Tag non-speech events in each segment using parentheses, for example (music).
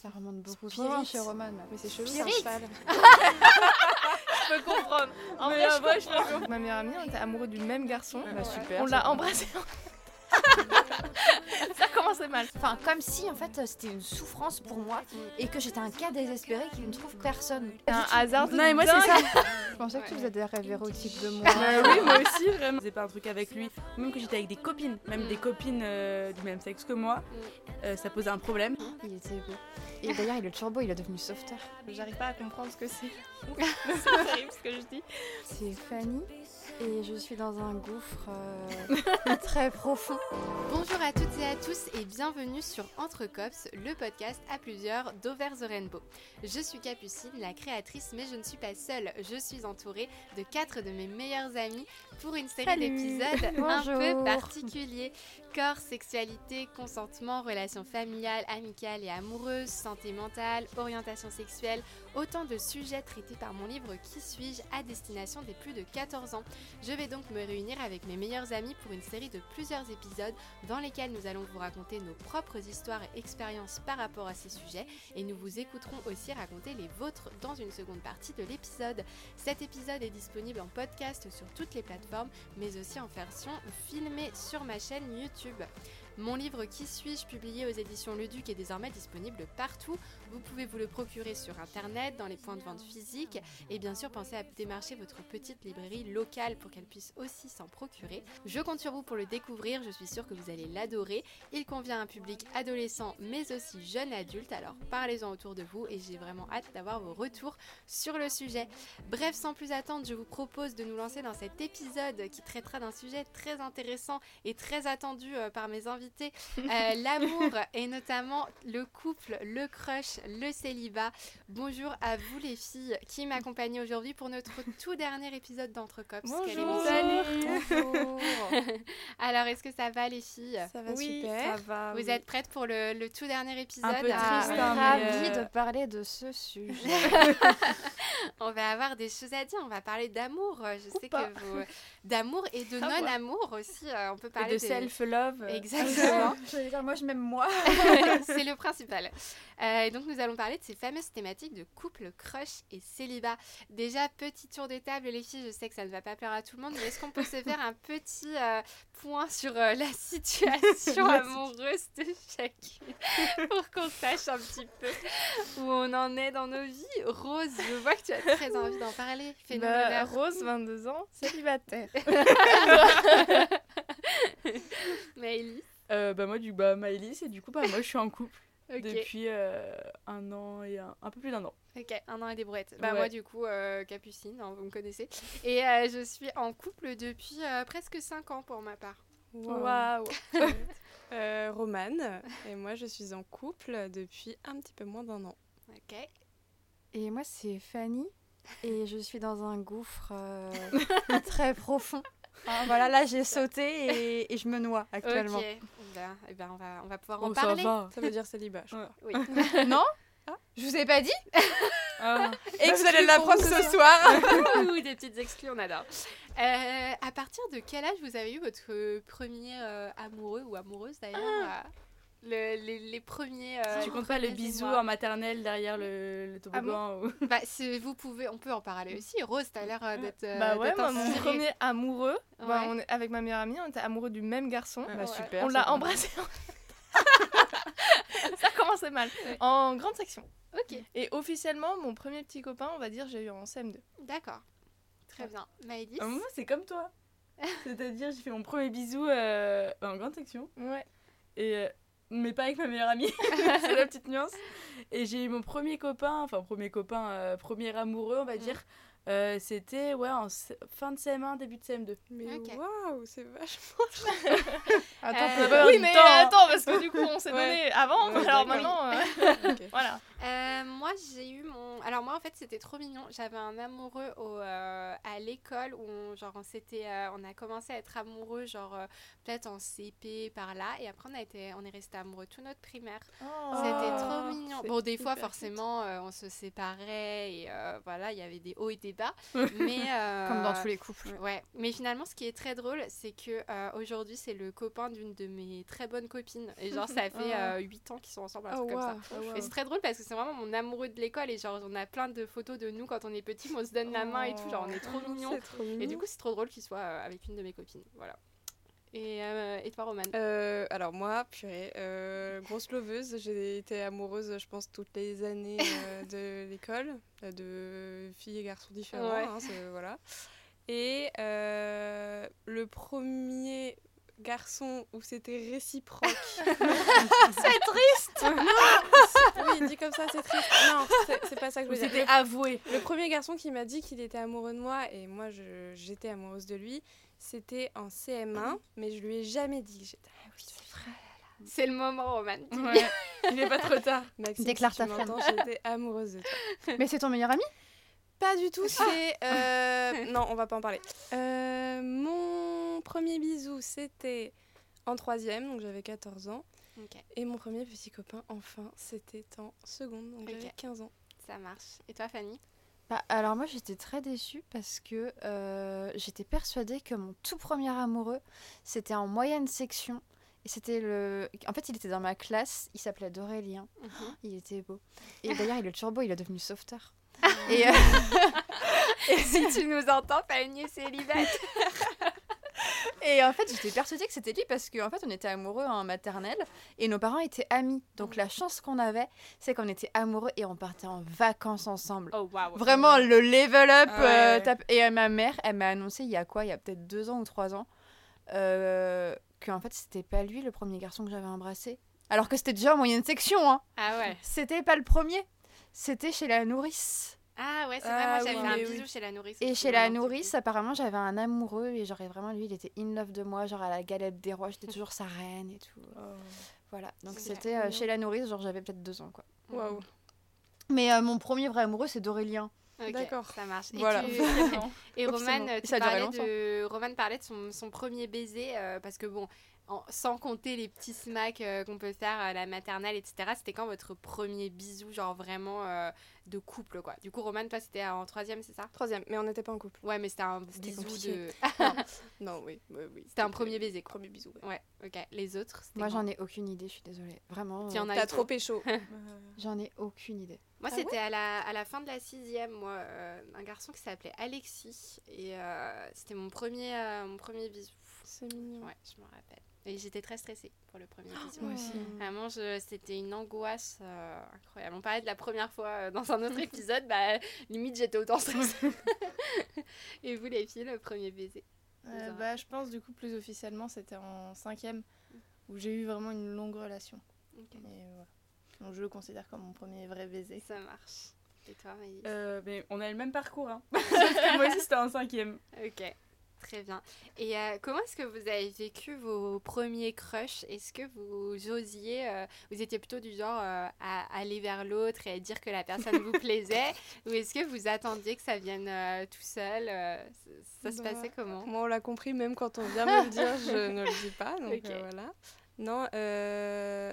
Ça remonte beaucoup Spirit. trop loin chez Roman. Mais c'est chelou, c'est Spirit. un (laughs) cheval. Je peux comprendre. En Mais vrai, je vrai, peux je comprendre. Ma meilleure amie, on était amoureux du même garçon. Bah, super. On l'a embrassé. (laughs) ça commençait mal. Enfin, comme si en fait c'était une souffrance pour moi et que j'étais un cas désespéré qui ne trouve personne. C'est un hasard de Non, mais moi, c'est ça. Je pensais que tu faisais des rêves érotiques de moi. Bah oui, moi aussi, vraiment. Je faisais pas un truc avec lui. Même que j'étais avec des copines, même des copines euh, du même sexe que moi, euh, ça posait un problème. Il était beau. Et d'ailleurs, il est turbo, il est devenu softer. J'arrive pas à comprendre ce que c'est. (laughs) c'est terrible ce que je dis. C'est Fanny et je suis dans un gouffre euh, (laughs) très profond. Bonjour à toutes et à tous et bienvenue sur Entre Cops, le podcast à plusieurs d'Over the Rainbow. Je suis Capucine, la créatrice, mais je ne suis pas seule. Je suis entourée de quatre de mes meilleurs amis pour une série d'épisodes (laughs) un peu particuliers. Corps, sexualité, consentement, relations familiales, amicales et amoureuses, santé mentale, orientation sexuelle, autant de sujets traités par mon livre Qui suis-je à destination des plus de 14 ans. Je vais donc me réunir avec mes meilleurs amis pour une série de plusieurs épisodes dans lesquels nous allons vous raconter nos propres histoires et expériences par rapport à ces sujets et nous vous écouterons aussi raconter les vôtres dans une seconde partie de l'épisode. Cet épisode est disponible en podcast sur toutes les plateformes mais aussi en version filmée sur ma chaîne YouTube. Mon livre Qui suis-je, publié aux éditions Leduc, est désormais disponible partout. Vous pouvez vous le procurer sur internet, dans les points de vente physiques, et bien sûr pensez à démarcher votre petite librairie locale pour qu'elle puisse aussi s'en procurer. Je compte sur vous pour le découvrir, je suis sûre que vous allez l'adorer. Il convient à un public adolescent mais aussi jeune adulte, alors parlez-en autour de vous et j'ai vraiment hâte d'avoir vos retours sur le sujet. Bref, sans plus attendre, je vous propose de nous lancer dans cet épisode qui traitera d'un sujet très intéressant et très attendu euh, par mes invités, euh, l'amour (laughs) et notamment le couple, le crush, le célibat. Bonjour à vous les filles qui m'accompagnez aujourd'hui pour notre tout dernier épisode d'Entre Cops. Quelle Bonjour. Bonjour. Alors, est-ce que ça va les filles? Ça va Oui, super. ça va. Vous oui. êtes prêtes pour le, le tout dernier épisode Un peu Ah, triste, hein, ravie mais, euh, de parler de ce sujet. (laughs) On va avoir des choses à dire. On va parler d'amour. Je sais pas. que vous. D'amour et de non-amour aussi. euh, On peut Et parler de des- self-love. euh, Exactement. (laughs) J'allais dire, moi je m'aime moi. (laughs) (laughs) c'est le principal. Euh, et donc nous allons parler de ces fameuses thématiques de couple, crush et célibat. Déjà, petit tour de table, les filles, je sais que ça ne va pas plaire à tout le monde, mais est-ce qu'on peut se faire un petit euh, point sur euh, la situation amoureuse de chacune pour qu'on sache un petit peu où on en est dans nos vies? Rose, je vois que tu as très envie d'en parler. Fais-nous Bah. Rose, 22 ans, célibataire. Maëlys, Euh, bah moi du bah Maëlys et du coup bah moi je suis en couple (laughs) depuis euh, un an et un, un peu plus d'un an. Ok, un an et des brouettes. Bah Ouais. moi du coup, euh, Capucine, hein, vous me connaissez. Et euh, je suis en couple depuis euh, presque 5 ans pour ma part. Waouh. (laughs) Euh, Romane, et moi je suis en couple depuis un petit peu moins d'un an. Ok. Et moi c'est Fanny et je suis dans un gouffre euh, (laughs) très profond. Ah, voilà, là j'ai sauté et, et je me noie actuellement. Ok. Ben, eh ben, on, va, on va pouvoir en ça parler. va. Ça veut dire célibat, je crois. Oui. (laughs) Non Je vous ai pas dit Ah. (laughs) Et que vous allez l'apprendre ce soir (laughs) Ouh, des petites exclus, on adore. Euh, à partir de quel âge vous avez eu votre premier euh, amoureux ou amoureuse d'ailleurs euh, le- les, les premiers. euh, tu comptes pas bisous émois en maternelle derrière le, le toboggan ou... (laughs) Bah, c'est- vous pouvez, on peut en parler aussi. Rose, t'as l'air euh, d'être. euh, bah ouais, moi, mon premier amoureux, bah, Ouais. on est, avec ma meilleure amie, on était amoureux du même garçon. Bah Ouais. super. on l'a embrassé. (laughs) (laughs) ça commençait mal. En grande section. Ok, Et officiellement, mon premier petit copain, on va dire, j'ai eu en CM2. d'accord. Très bien. Maëlys Ah, moi c'est comme toi. C'est-à-dire j'ai fait mon premier bisou euh, en grande section. Ouais. et euh, mais pas avec ma meilleure amie, (laughs) c'est la petite nuance. Et j'ai eu mon premier copain, enfin premier copain, euh, premier amoureux, on va Mm. dire. Euh, C'était ouais, en fin de CM1, début de CM2. Mais waouh, c'est vachement. (laughs) Attends, Euh, pas oui, mais temps. attends, parce que du coup, on s'est Ouais. donné avant, Ouais, alors maintenant. euh, (laughs) voilà. Euh, moi, j'ai eu mon. Alors, moi, en fait, c'était trop mignon. J'avais un amoureux au, euh, à l'école où, on, genre, on, s'était, euh, on a commencé à être amoureux, genre, euh, peut-être en CP par là. Et après, on, a été, on est resté amoureux tout notre primaire. C'était trop mignon. Bon, des fois, forcément, euh, on se séparait et euh, voilà, il y avait des hauts et des tard. (laughs) Mais, euh, Comme dans tous les couples. Ouais, mais finalement, ce qui est très drôle, c'est que euh, aujourd'hui, c'est le copain d'une de mes très bonnes copines. Et genre, ça (laughs) fait Ah. 8 ans qu'ils sont ensemble, un Oh, comme ça. oh, Et c'est très drôle parce que c'est vraiment mon amoureux de l'école. Et genre, on a plein de photos de nous quand on est petit, on se donne la main et tout. Genre, on est trop (laughs) mignons. C'est trop mignon. Et du coup, c'est trop drôle qu'il soit euh, avec une de mes copines. Voilà. Et, euh, et toi, Roman Euh, alors moi, purée, euh, grosse loveuse, j'ai été amoureuse, je pense, toutes les années (laughs) euh, de l'école, de filles et garçons différents, Ouais. hein, voilà. Et euh, le premier garçon où c'était réciproque. (laughs) c'est triste Oui, dit comme ça, c'est triste. Non, c'est- pas ça que je veux dire. C'était avoué. Le premier garçon qui m'a dit qu'il était amoureux de moi et moi j'étais amoureuse de lui, c'était en CM1, mais je lui ai jamais dit que j'étais amoureuse de lui. C'est le moment, Roman. Ouais. (laughs) Il n'est pas trop tard. Maxime, Déclare si ta flamme. j'étais amoureuse de toi. Mais c'est ton meilleur ami? Pas du tout, c'est... euh, Non, on va pas en parler. Euh, mon premier bisou, c'était en troisième, donc j'avais 14 ans. Et mon premier petit copain, enfin, c'était en seconde, donc j'avais 15 ans. ça marche. Et toi, Fanny? Bah, alors moi j'étais très déçue parce que euh, j'étais persuadée que mon tout premier amoureux c'était en moyenne section. Et c'était le en fait il était dans ma classe il s'appelait Dorélien Mhm. il était beau. Et d'ailleurs il est turbo il est devenu sauveteur. Et euh, (laughs) (laughs) Si tu nous entends, est célibataire. (laughs) Et en fait, j'étais persuadée que c'était lui parce qu'en fait, on était amoureux en maternelle et nos parents étaient amis. Donc la chance qu'on avait, c'est qu'on était amoureux et on partait en vacances ensemble. Oh. Vraiment le level up. Ah ouais. euh, Et euh, ma mère, elle m'a annoncé il y a quoi? Il y a peut-être deux ans ou trois ans, euh, qu'en fait, c'était pas lui le premier garçon que j'avais embrassé. Alors que c'était déjà en moyenne section. Hein. Ah ouais. C'était pas le premier. C'était chez la nourrice. Ah ouais, c'est vrai, Ah moi j'avais oui, un oui, bisou oui. chez la nourrice. Et chez la nourrice, apparemment, j'avais un amoureux et genre vraiment lui, il était in love de moi, genre à la galette des rois, j'étais toujours sa reine et tout. Voilà, donc c'était euh, chez la nourrice, genre j'avais peut-être deux ans quoi. Waouh. Mais euh, mon premier vrai amoureux, c'est d'Aurélien. D'accord. Ça marche. Et, Voilà. tu- Vraiment. et. Roman, Et tu parlais de... Roman parlait de son, son premier baiser euh, parce que bon, en- sans compter les petits smacks euh, qu'on peut faire à la maternelle, etc. C'était quand votre premier bisou, genre vraiment euh, de couple quoi. Du coup, Roman, toi c'était en troisième, c'est ça? Troisième, mais on n'était pas en couple. Ouais, mais c'était un C'était bisou compliqué. de. (laughs) (laughs) Non, oui, oui, oui. C'était un premier baiser quoi. Premier bisou. ouais. Ouais, ok. Les autres. Moi j'en ai aucune idée, je suis désolée. Vraiment, Tu en euh, as T'as trop pécho. (laughs) j'en ai aucune idée. Moi, Ah c'était à, la, à la fin de la sixième, moi, euh, un garçon qui s'appelait Alexis. Et euh, c'était mon premier, euh, mon premier bisou. C'est mignon. Ouais, je me rappelle. Et j'étais très stressée pour le premier bisou. Moi aussi. Vraiment, je- c'était une angoisse euh, incroyable. On parlait de la première fois euh, dans un autre (laughs) épisode, bah, limite j'étais autant stressée. (laughs) Et vous, les filles, le premier baiser Euh, bah, je pense du coup plus officiellement c'était en cinquième où j'ai eu vraiment une longue relation. Voilà. Donc je le considère comme mon premier vrai baiser. Ça marche. Et toi, Maïs? Euh, mais on a le même parcours. Hein. (laughs) Sauf que moi aussi, c'était en cinquième. Ok, très bien. Et euh, comment est-ce que vous avez vécu vos premiers crushs? Est-ce que vous osiez, euh, vous étiez plutôt du genre euh, à aller vers l'autre et à dire que la personne vous plaisait? (laughs) Ou est-ce que vous attendiez que ça vienne tout seul ça, se Bah, passait comment? Moi, on l'a compris, même quand on vient me le dire, je (laughs) ne le dis pas. Donc voilà. Non,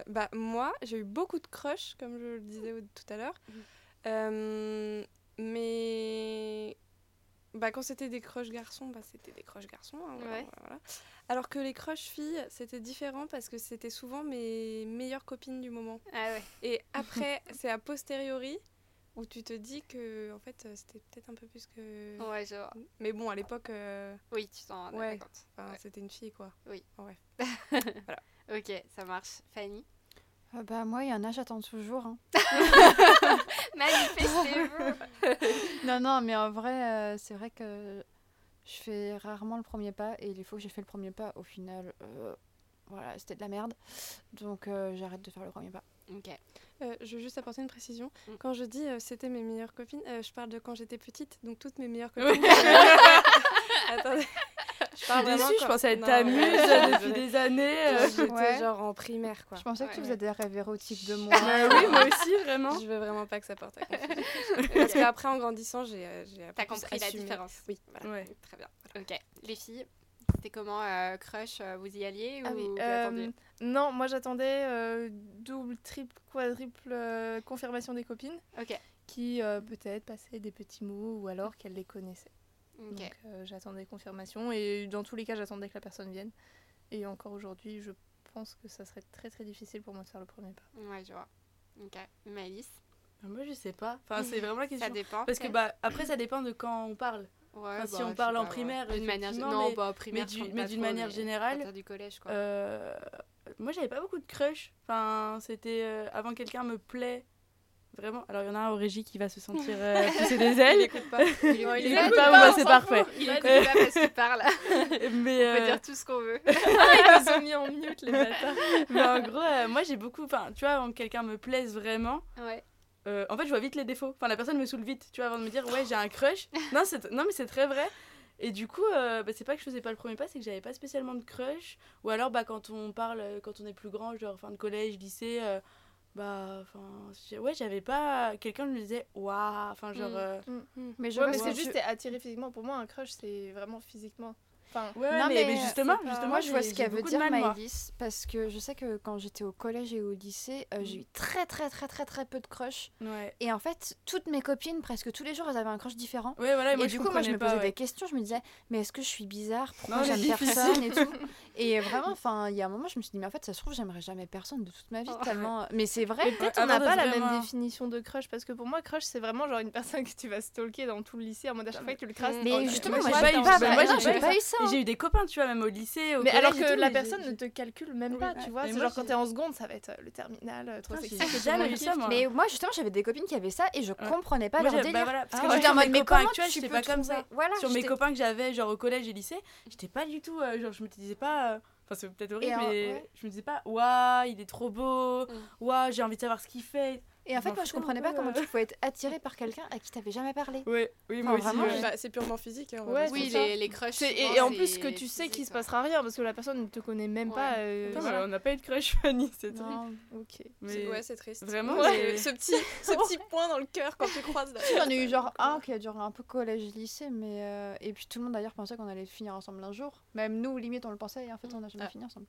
bah moi, j'ai eu beaucoup de crushs, comme je le disais tout à l'heure. Euh, mais bah, quand c'était des crushs garçons, bah, c'était des crushs garçons. hein, voilà, Ouais. voilà. Alors que les crushs filles, c'était différent parce que c'était souvent mes meilleures copines du moment. Ah ouais. Et (laughs) après, c'est a posteriori où tu te dis que en fait, c'était peut-être un peu plus que. Ouais, je vois. Mais bon, à l'époque. euh, Oui, tu t'en Ouais. Enfin, Ouais. c'était une fille, quoi. Oui. Ouais. (laughs) Ok, ça marche. Fanny? Euh, bah moi, il y en a, j'attends toujours. hein. (laughs) (laughs) Manifestez-vous (laughs) non, non, mais en vrai, euh, c'est vrai que je fais rarement le premier pas et les fois que j'ai fait le premier pas, au final, euh, voilà, c'était de la merde. Donc euh, j'arrête de faire le premier pas. Ok. Euh, je veux juste apporter une précision. Mm. Quand je dis euh, c'était mes meilleures copines, euh, je parle de quand j'étais petite, donc toutes mes meilleures (laughs) copines. Attendez. Je parle vraiment Déçue, je pensais être ta muse depuis des années. Euh. J'étais Ouais. genre en primaire, quoi. Je pensais que tu Ouais. faisais des rêves érotiques de moi. Bah oui, moi aussi, vraiment. Je veux vraiment pas que ça porte à confusion. (laughs) Parce qu'après, en grandissant, j'ai euh, j'ai T'as appris compris la différence Oui, voilà. Ouais. Très bien. Ok. Les filles C'était comment euh, Crush euh, Vous y alliez ou Ah oui, vous euh, attendiez non, moi j'attendais euh, double, triple, quadruple euh, confirmation des copines Ok. qui euh, peut-être passaient des petits mots ou alors qu'elles les connaissaient. Donc euh, j'attendais confirmation et dans tous les cas j'attendais que la personne vienne. Et encore aujourd'hui, je pense que ça serait très très difficile pour moi de faire le premier pas. Ouais, je vois. Ok. Maëlys Ah, Moi, je sais pas. Enfin, c'est vraiment la (laughs) Ça question. dépend. Parce que bah après ça dépend de quand on parle. Ouais, enfin, si bah, on parle en pas, primaire, D'une manière Non, mais- bah, primaire, mais d'une manière générale, partir du collège, quoi. Euh, moi j'avais pas beaucoup de crush. Enfin, c'était euh, avant que quelqu'un me plaît. Vraiment. Alors il y en a un au régie qui va se sentir euh, (laughs) pousser des Il ailes. (laughs) pas. Il Il écoute écoute pas, pas, bon, bah, s'en c'est fout. parfait. Il écoute pas parce qu'il parle. (laughs) mais, On peut euh, dire tout ce qu'on veut. Ils nous ont mis en mute les bâtards. mais en gros, euh, moi j'ai beaucoup. Enfin, tu vois, avant que quelqu'un me plaise vraiment. Ouais. euh, en fait, je vois vite les défauts. Enfin, la personne me saoule vite, tu vois, avant de me dire, ouais, j'ai un crush. non, c'est- non, mais c'est très vrai. Et du coup, euh, bah, c'est pas que je faisais pas le premier pas, c'est que j'avais pas spécialement de crush. Ou alors, bah, quand on parle, quand on est plus grand, genre fin de collège, lycée, euh, bah, enfin, ouais, j'avais pas. Quelqu'un me disait, waouh, enfin, genre. Mm. euh, Mais Ouais, mais ce c'est juste attiré physiquement. Pour moi, un crush, c'est vraiment physiquement. Enfin, Ouais, Non, mais, mais mais justement, c'est pas- justement, Moi, je vois ce qu'elle veut dire. Maëlys, parce que je sais que quand j'étais au collège et au lycée, euh, j'ai eu très, très, très, très, très peu de crush. Ouais. Et en fait, toutes mes copines, presque tous les jours, elles avaient un crush différent. Ouais, voilà, et du coup, moi, je me posais pas, des questions. Je me disais, mais est-ce que je suis bizarre? Pourquoi j'aime personne et tout? (laughs) Et vraiment, enfin, il y a un moment, je me suis dit, mais en fait, ça se trouve, j'aimerais jamais personne de toute ma vie, Oh. tellement. Mais c'est vrai. Peut-être on n'a pas la même définition de crush parce que pour moi crush c'est vraiment genre une personne que tu vas stalker dans tout le lycée en mode à chaque fois que tu le crasses. Mais oh, Mais tu- justement, moi, j'ai pas eu ça. J'ai eu des copains, tu vois, même au lycée, au Mais alors collège que tout, la personne ne te calcule même Oui. pas, tu vois. Mais C'est genre quand t'es en seconde, ça va être euh, le terminal, euh, trop sexy. jamais eu ça, moi. Mais moi, justement, j'avais des copines qui avaient ça et je comprenais pas Moi, leur délire. bah voilà, parce que Ah moi, ouais. J'étais en avec mode, mes mais copains comment actuels, tu pas comme ça. Sur mes copains que j'avais, genre au collège et lycée, j'étais pas du tout. euh, genre, je me disais pas. Enfin, c'est peut-être horrible, mais je me disais pas, waouh, il est trop beau, Mm. waouh, j'ai envie de savoir ce qu'il fait. Et en fait, moi, je comprenais pas comment euh. tu pouvais être attiré par quelqu'un à qui t'avais jamais parlé. Ouais, oui, moi aussi, ouais. Bah, c'est purement physique. hein, Ouais, Oui, les, les crushs. Et, et en plus que tu sais qu'il se quoi. passera rien parce que la personne ne te connaît même Ouais. pas. euh, voilà. on n'a pas eu de crush, (laughs) Fanny, c'est triste. Non. Ok. C'est- Mais Ouais, c'est triste. vraiment, ce, petit, ce (laughs) petit point dans le cœur quand tu croises J'en ai eu genre un qui a duré un peu collège-lycée, mais. euh, Et puis tout le monde d'ailleurs pensait qu'on allait finir ensemble un jour. Même nous, limite, on le pensait et en fait, on n'a jamais Ah. fini ensemble.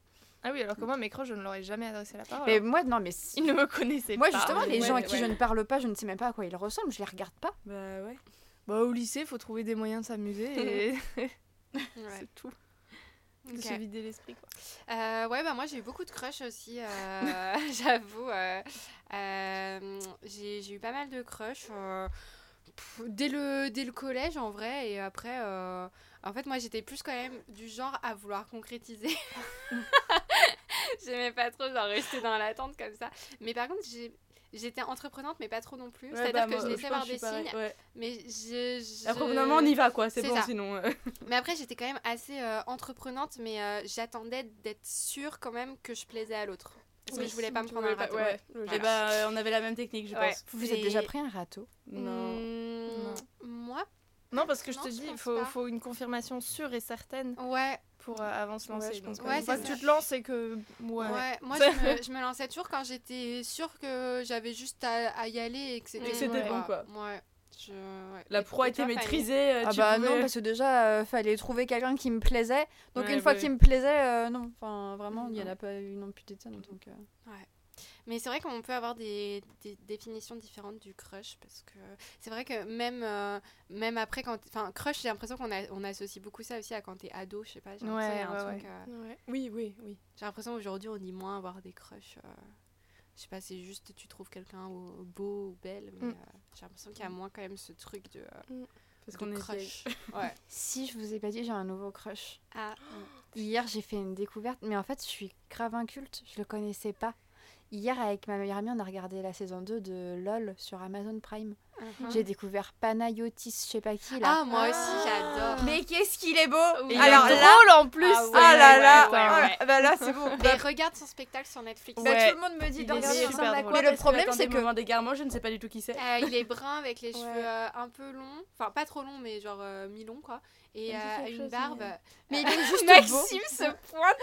Ah oui, alors que moi mes crushs je ne leur ai jamais adressé la parole. Mais moi, non, mais. si- Ils ne me connaissaient Moi, pas. justement, les Ouais, gens à qui ouais. je ne parle pas, je ne sais même pas à quoi ils ressemblent, je les regarde pas. Bah ouais. Bah, au lycée, il faut trouver des moyens de s'amuser et (laughs) (laughs) Ouais. c'est tout. De Ok. se vider l'esprit quoi. Euh, ouais, bah moi j'ai eu beaucoup de crushs aussi, euh, (laughs) j'avoue. euh, euh, j'ai j'ai eu pas mal de crushs euh, pff, dès, le, dès le collège en vrai. Et après, euh, en fait, moi j'étais plus quand même du genre à vouloir concrétiser. (laughs) J'aimais pas trop genre rester dans l'attente comme ça. Mais par contre, j'ai. J'étais entreprenante, mais pas trop non plus. Ouais, C'est-à-dire bah, que je laissais voir des pareil, signes, ouais. mais je. je... Après, moment, on y va, quoi, c'est bon, ça. sinon. euh. Mais après, j'étais quand même assez euh, entreprenante, mais euh, j'attendais d'être sûre quand même que je plaisais à l'autre. Parce que je voulais pas me prendre un râteau. ouais. Et bah, euh, on avait la même technique, je Ouais. pense. Vous vous êtes déjà pris un râteau? Non. Mmh, Moi Non, parce que je Non, te je dis, il faut, une confirmation sûre et certaine Ouais, pour euh, avant de se lancer. Ouais, je pense que- Ouais, fois c'est que ça. tu te lances et que. Ouais. ouais. (laughs) Moi, C'est- je me, je me lançais toujours quand j'étais sûre que j'avais juste à, à y aller et que c'était Et que c'était bon, quoi. Ouais. Je, ouais. La proie était maîtrisée. euh, Ah tu bah pouvais- non, parce que déjà, euh, fallait trouver quelqu'un qui me plaisait. Donc Ouais, une fois bah qu'il oui. me plaisait, euh, non. Enfin, vraiment, il n'y en a pas eu non plus tonnes. Donc, euh. Mais c'est vrai qu'on peut avoir des, des définitions différentes du crush parce que c'est vrai que même, euh, même après, quand. Enfin, crush, j'ai l'impression qu'on a- on associe beaucoup ça aussi à quand t'es ado, je sais pas. J'ai l'impression Ouais, il y a un ouais, truc, euh, Ouais. Oui, oui, oui. J'ai l'impression aujourd'hui on dit moins avoir des crushs. euh, je sais pas, c'est juste tu trouves quelqu'un au- beau ou belle, mais Mm. euh, j'ai l'impression qu'il y a moins quand même ce truc de, euh, Parce qu'on est crush. (laughs) ouais. Si je vous ai pas dit, j'ai un nouveau crush. Ah, Hier, j'ai fait une découverte, mais en fait, je suis grave inculte, je le connaissais pas. Hier, avec ma meilleure amie, on a regardé la saison 2 de LOL sur Amazon Prime. Mhm. J'ai découvert Panayotis, je sais pas qui là. ah moi aussi j'adore. Mais qu'est-ce qu'il est beau Oui. Alors il est là, drôle en plus. Ah ouais, ah là ouais, là, ouais, ouais. oh, bah là c'est bon. Mais regarde son spectacle sur Netflix. Bah, Ouais. tout le monde me dit à drôle. quoi. Mais le problème, c'est que d'égarement, je ne sais pas du tout qui c'est. Euh, il est brun avec les (laughs) cheveux Ouais. euh, un peu longs, enfin pas trop longs mais genre euh, mi-longs quoi, et euh, une chose, barbe. mais- il (laughs) est juste Maxime se (laughs) pointe.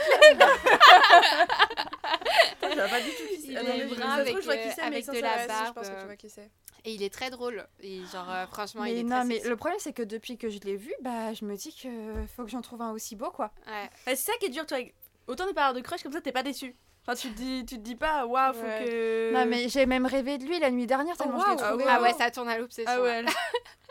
Je vois pas du tout qui Il c'est. Ah est brun avec, trouve, je vois qui c'est, mais avec sans de la barbe, pense que tu vois qui c'est. Et il est très drôle. Drôle. Et genre, euh, franchement, il Mais est non, très mais sexy. le problème, c'est que depuis que je l'ai vu, bah, je me dis que faut que j'en trouve un aussi beau, quoi. Ouais. Bah, c'est ça qui est dur, tu vois. Autant des parades de crush comme ça, t'es pas déçu. Enfin, tu te dis, tu te dis pas, waouh, faut Ouais. que. Non, mais j'ai même rêvé de lui la nuit dernière, tellement je l'ai. Ah trouvé. ouais. Ah ouais, ça tourne à l'obsession. Ah ouais, (laughs)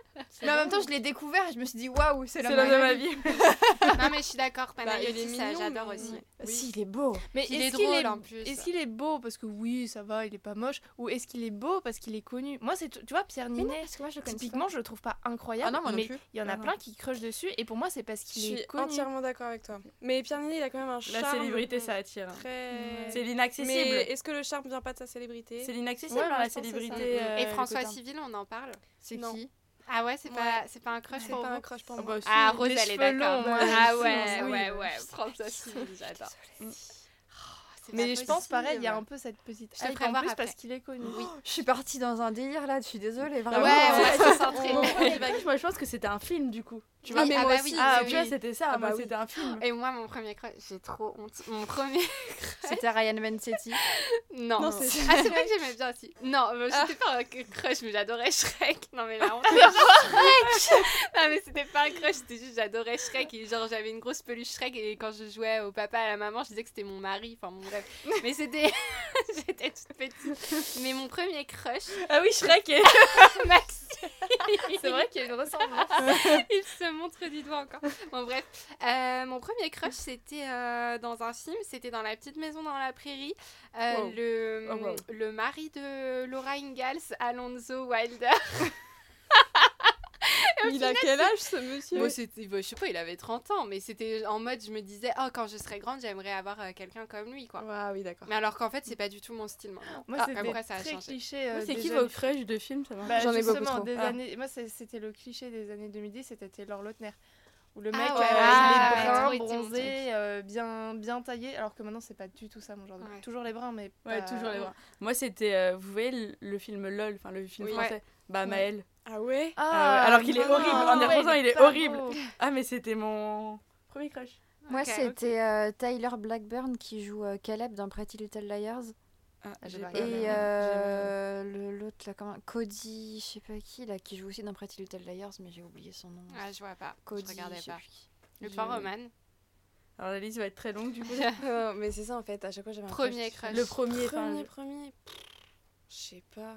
Mais en même temps, je l'ai découvert et je me suis dit, waouh, c'est l'homme de ma vie. (laughs) Non, mais je suis d'accord, Bah, Panayotis, est mignon, j'adore mais- aussi. Oui. Si, il est beau. Mais Il est est-ce qu'il drôle est, en plus. est-ce qu'il est beau parce que oui, ça va, il est pas moche Ou est-ce qu'il est beau parce qu'il est connu? Moi, c'est tu vois, Pierre Mais non, Ninet, parce que moi, je le connais typiquement, je le trouve pas incroyable. Ah non, mais il y en a Ah plein qui crushent dessus. Et pour moi, c'est parce Je qu'il suis est connu. entièrement d'accord avec toi. Mais Pierre Ninet, il a quand même un charme. La célébrité, ça attire. Très. C'est l'inaccessible. Mais est-ce que le charme vient pas de sa célébrité? C'est l'inaccessible, la je célébrité. Mm. Et euh, François. Civil, on en parle C'est qui? Ah ouais, c'est Ouais. pas, c'est pas un crush C'est pour pas vous? un crush pour Ah moi. bah, si. Ah, Rose, Les elle est d'accord. Ah ouais, ouais, ouais. François Civil, j'adore. Mm. Oh, c'est Mais je pense pareil, il y a un peu cette petite hype en plus après. parce qu'il est connu. Oui. Je suis partie dans un délire là, je suis désolée, Ouais, vraiment. concentrer. Mon premier vague, moi je pense que c'était un film du coup. Tu vois, Oui, mais ah moi bah aussi. oui, ah, oui, tu vois, oui. c'était ça, Ah moi bah oui. c'était un film. Et moi, mon premier crush, j'ai trop honte. Mon (laughs) premier. C'était Ryan Bensetti. Non. Non, c'est ah, c'est vrai que j'aimais bien aussi. Non, euh, j'étais pas un crush, mais j'adorais Shrek. Non, mais la (laughs) honte. Shrek (laughs) Non, mais c'était pas un crush, c'était juste j'adorais Shrek. Et genre, j'avais une grosse peluche Shrek. Et quand je jouais au papa et à la maman, je disais que c'était mon mari. Enfin, mon bref. Mais c'était. J'étais toute petite. Mais mon premier crush, Ah oui, Shrek et... Maxime. (laughs) C'est vrai qu'il y a une ressemblance. (laughs) Il se montre du doigt encore. Bon, bref. Euh, mon premier crush, c'était euh, dans un film. C'était dans La petite maison dans la prairie. Euh, Wow. le, Oh, wow. le mari de Laura Ingalls, Alonso Wilder. (laughs) Il a quel âge ce monsieur Moi, c'était, je sais pas, il avait 30 ans. Mais c'était en mode, je me disais, oh, quand je serai grande, j'aimerais avoir euh, quelqu'un comme lui, quoi. Ah oui, d'accord. Mais alors qu'en fait, c'est pas du tout mon style maintenant. Moi, Ah, c'était ça a très changé. cliché. euh, C'est qui vos crushs de films ça Bah, J'en ai beaucoup trop. Des Ah. années... Moi, c'était le cliché des années 2010, c'était Taylor Lautner. Où le Ah mec, ouais, euh, ah il est ouais, brun, bronzé, euh, bien, bien taillé, alors que maintenant, c'est pas du tout ça, mon genre de Ouais. Toujours les bruns, mais Ouais, toujours les bras. Moi c'était, euh, vous voyez le, le film LOL, enfin le film Oui. français. Bah Maël. Ah ouais? Ah ouais, alors qu'il est horrible, en y ouais, repensant, il est horrible. beau. Ah mais c'était mon premier crush. Moi, c'était euh, Tyler Blackburn qui joue euh, Caleb dans Pretty Little Liars. Ah, regardé. Et euh, le- l'autre, là, comment Cody, je sais pas qui, là, qui joue aussi dans Pretty Little Liars, mais j'ai oublié son nom. Ah, je vois pas. Cody, je regardais je pas. Le Je- Roman. Alors la liste va être très longue du coup. Euh, (laughs) Mais c'est ça en fait, à chaque fois j'avais un Premier crush. crush. le premier, enfin, Premier, le- premier. Je sais pas.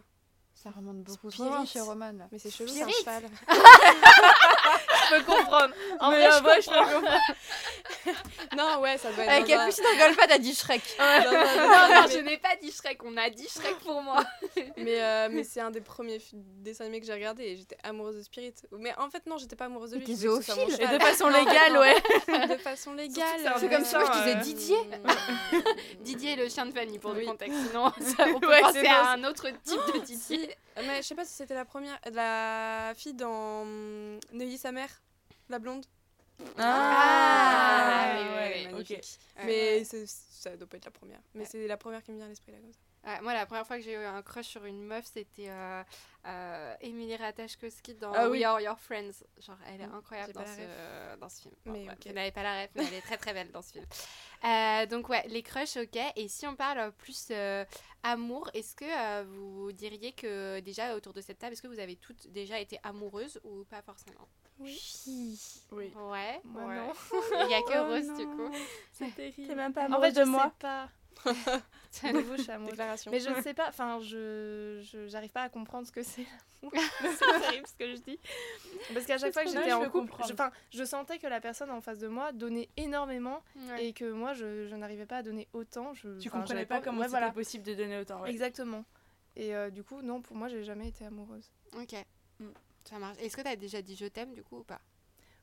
Ça remonte beaucoup Spirit. trop chez Roman. là. Mais c'est chelou, c'est un cheval. Je peux comprendre. En Mais vrai, en je vrai, je comprends. (laughs) Non, ouais, ça doit être. Un- Capucine, ne rigole pas, t'as dit Shrek. Non, non, (laughs) non, Non, non, non, mais- je n'ai pas dit Shrek. On a dit Shrek pour moi. (laughs) Mais, euh, mais c'est un des premiers dessins animés que j'ai regardé et j'étais amoureuse de Spirit. Mais en fait, non, j'étais pas amoureuse de lui. T'es zoophile. Et de façon légale, ouais. De façon légale. c'est un comme si moi je disais euh, Didier. Didier est le chien de Fanny pour le contexte. Sinon, ça, on peut penser c'est à ça. un autre type de Didier. Si, mais je sais pas si c'était la première, la fille dans hum, Neuilly sa mère, la blonde. Ah, ouais, oui, oui, ouais. Ouais. Mais ça doit pas être la première. Mais Ouais. c'est la première qui me vient à l'esprit là comme ça. Ouais, moi, la première fois que j'ai eu un crush sur une meuf, c'était euh, euh, Emily Ratajkowski dans Ah We. Are Your Friends. Genre, elle est Mm, incroyable dans ce, dans ce film. Bon, Mais. Vous n'avez pas la ref, mais elle est très très belle dans ce film. (laughs) Euh, donc, ouais, les crushs, ok. Et si on parle plus euh, amour, est-ce que euh, vous diriez que déjà autour de cette table, est-ce que vous avez toutes déjà été amoureuses ou pas forcément? Oui. Oui. Ouais, Moi, ouais. non. Il y a que (laughs) Oh Rose, du coup. C'est terrible. T'es même pas En amoureuse fait, je de moi. sais pas. (laughs) De nouveau, je suis amoureuse. Déclaration. Mais je ne sais pas, enfin, je je- j'arrive pas à comprendre ce que c'est l'amour. (laughs) (laughs) c'est terrible ce que je dis. Parce qu'à chaque fois que j'étais je en couple, je, enfin, je sentais que la personne en face de moi donnait énormément Ouais. et que moi, je, je n'arrivais pas à donner autant. Je, Tu comprenais pas comment ouais, c'était voilà. possible de donner autant. ouais. Exactement. Et euh, du coup, non, pour moi, j'ai jamais été amoureuse. Ok. Mm. Ça marche. Est-ce que tu as déjà dit je t'aime, du coup, ou pas?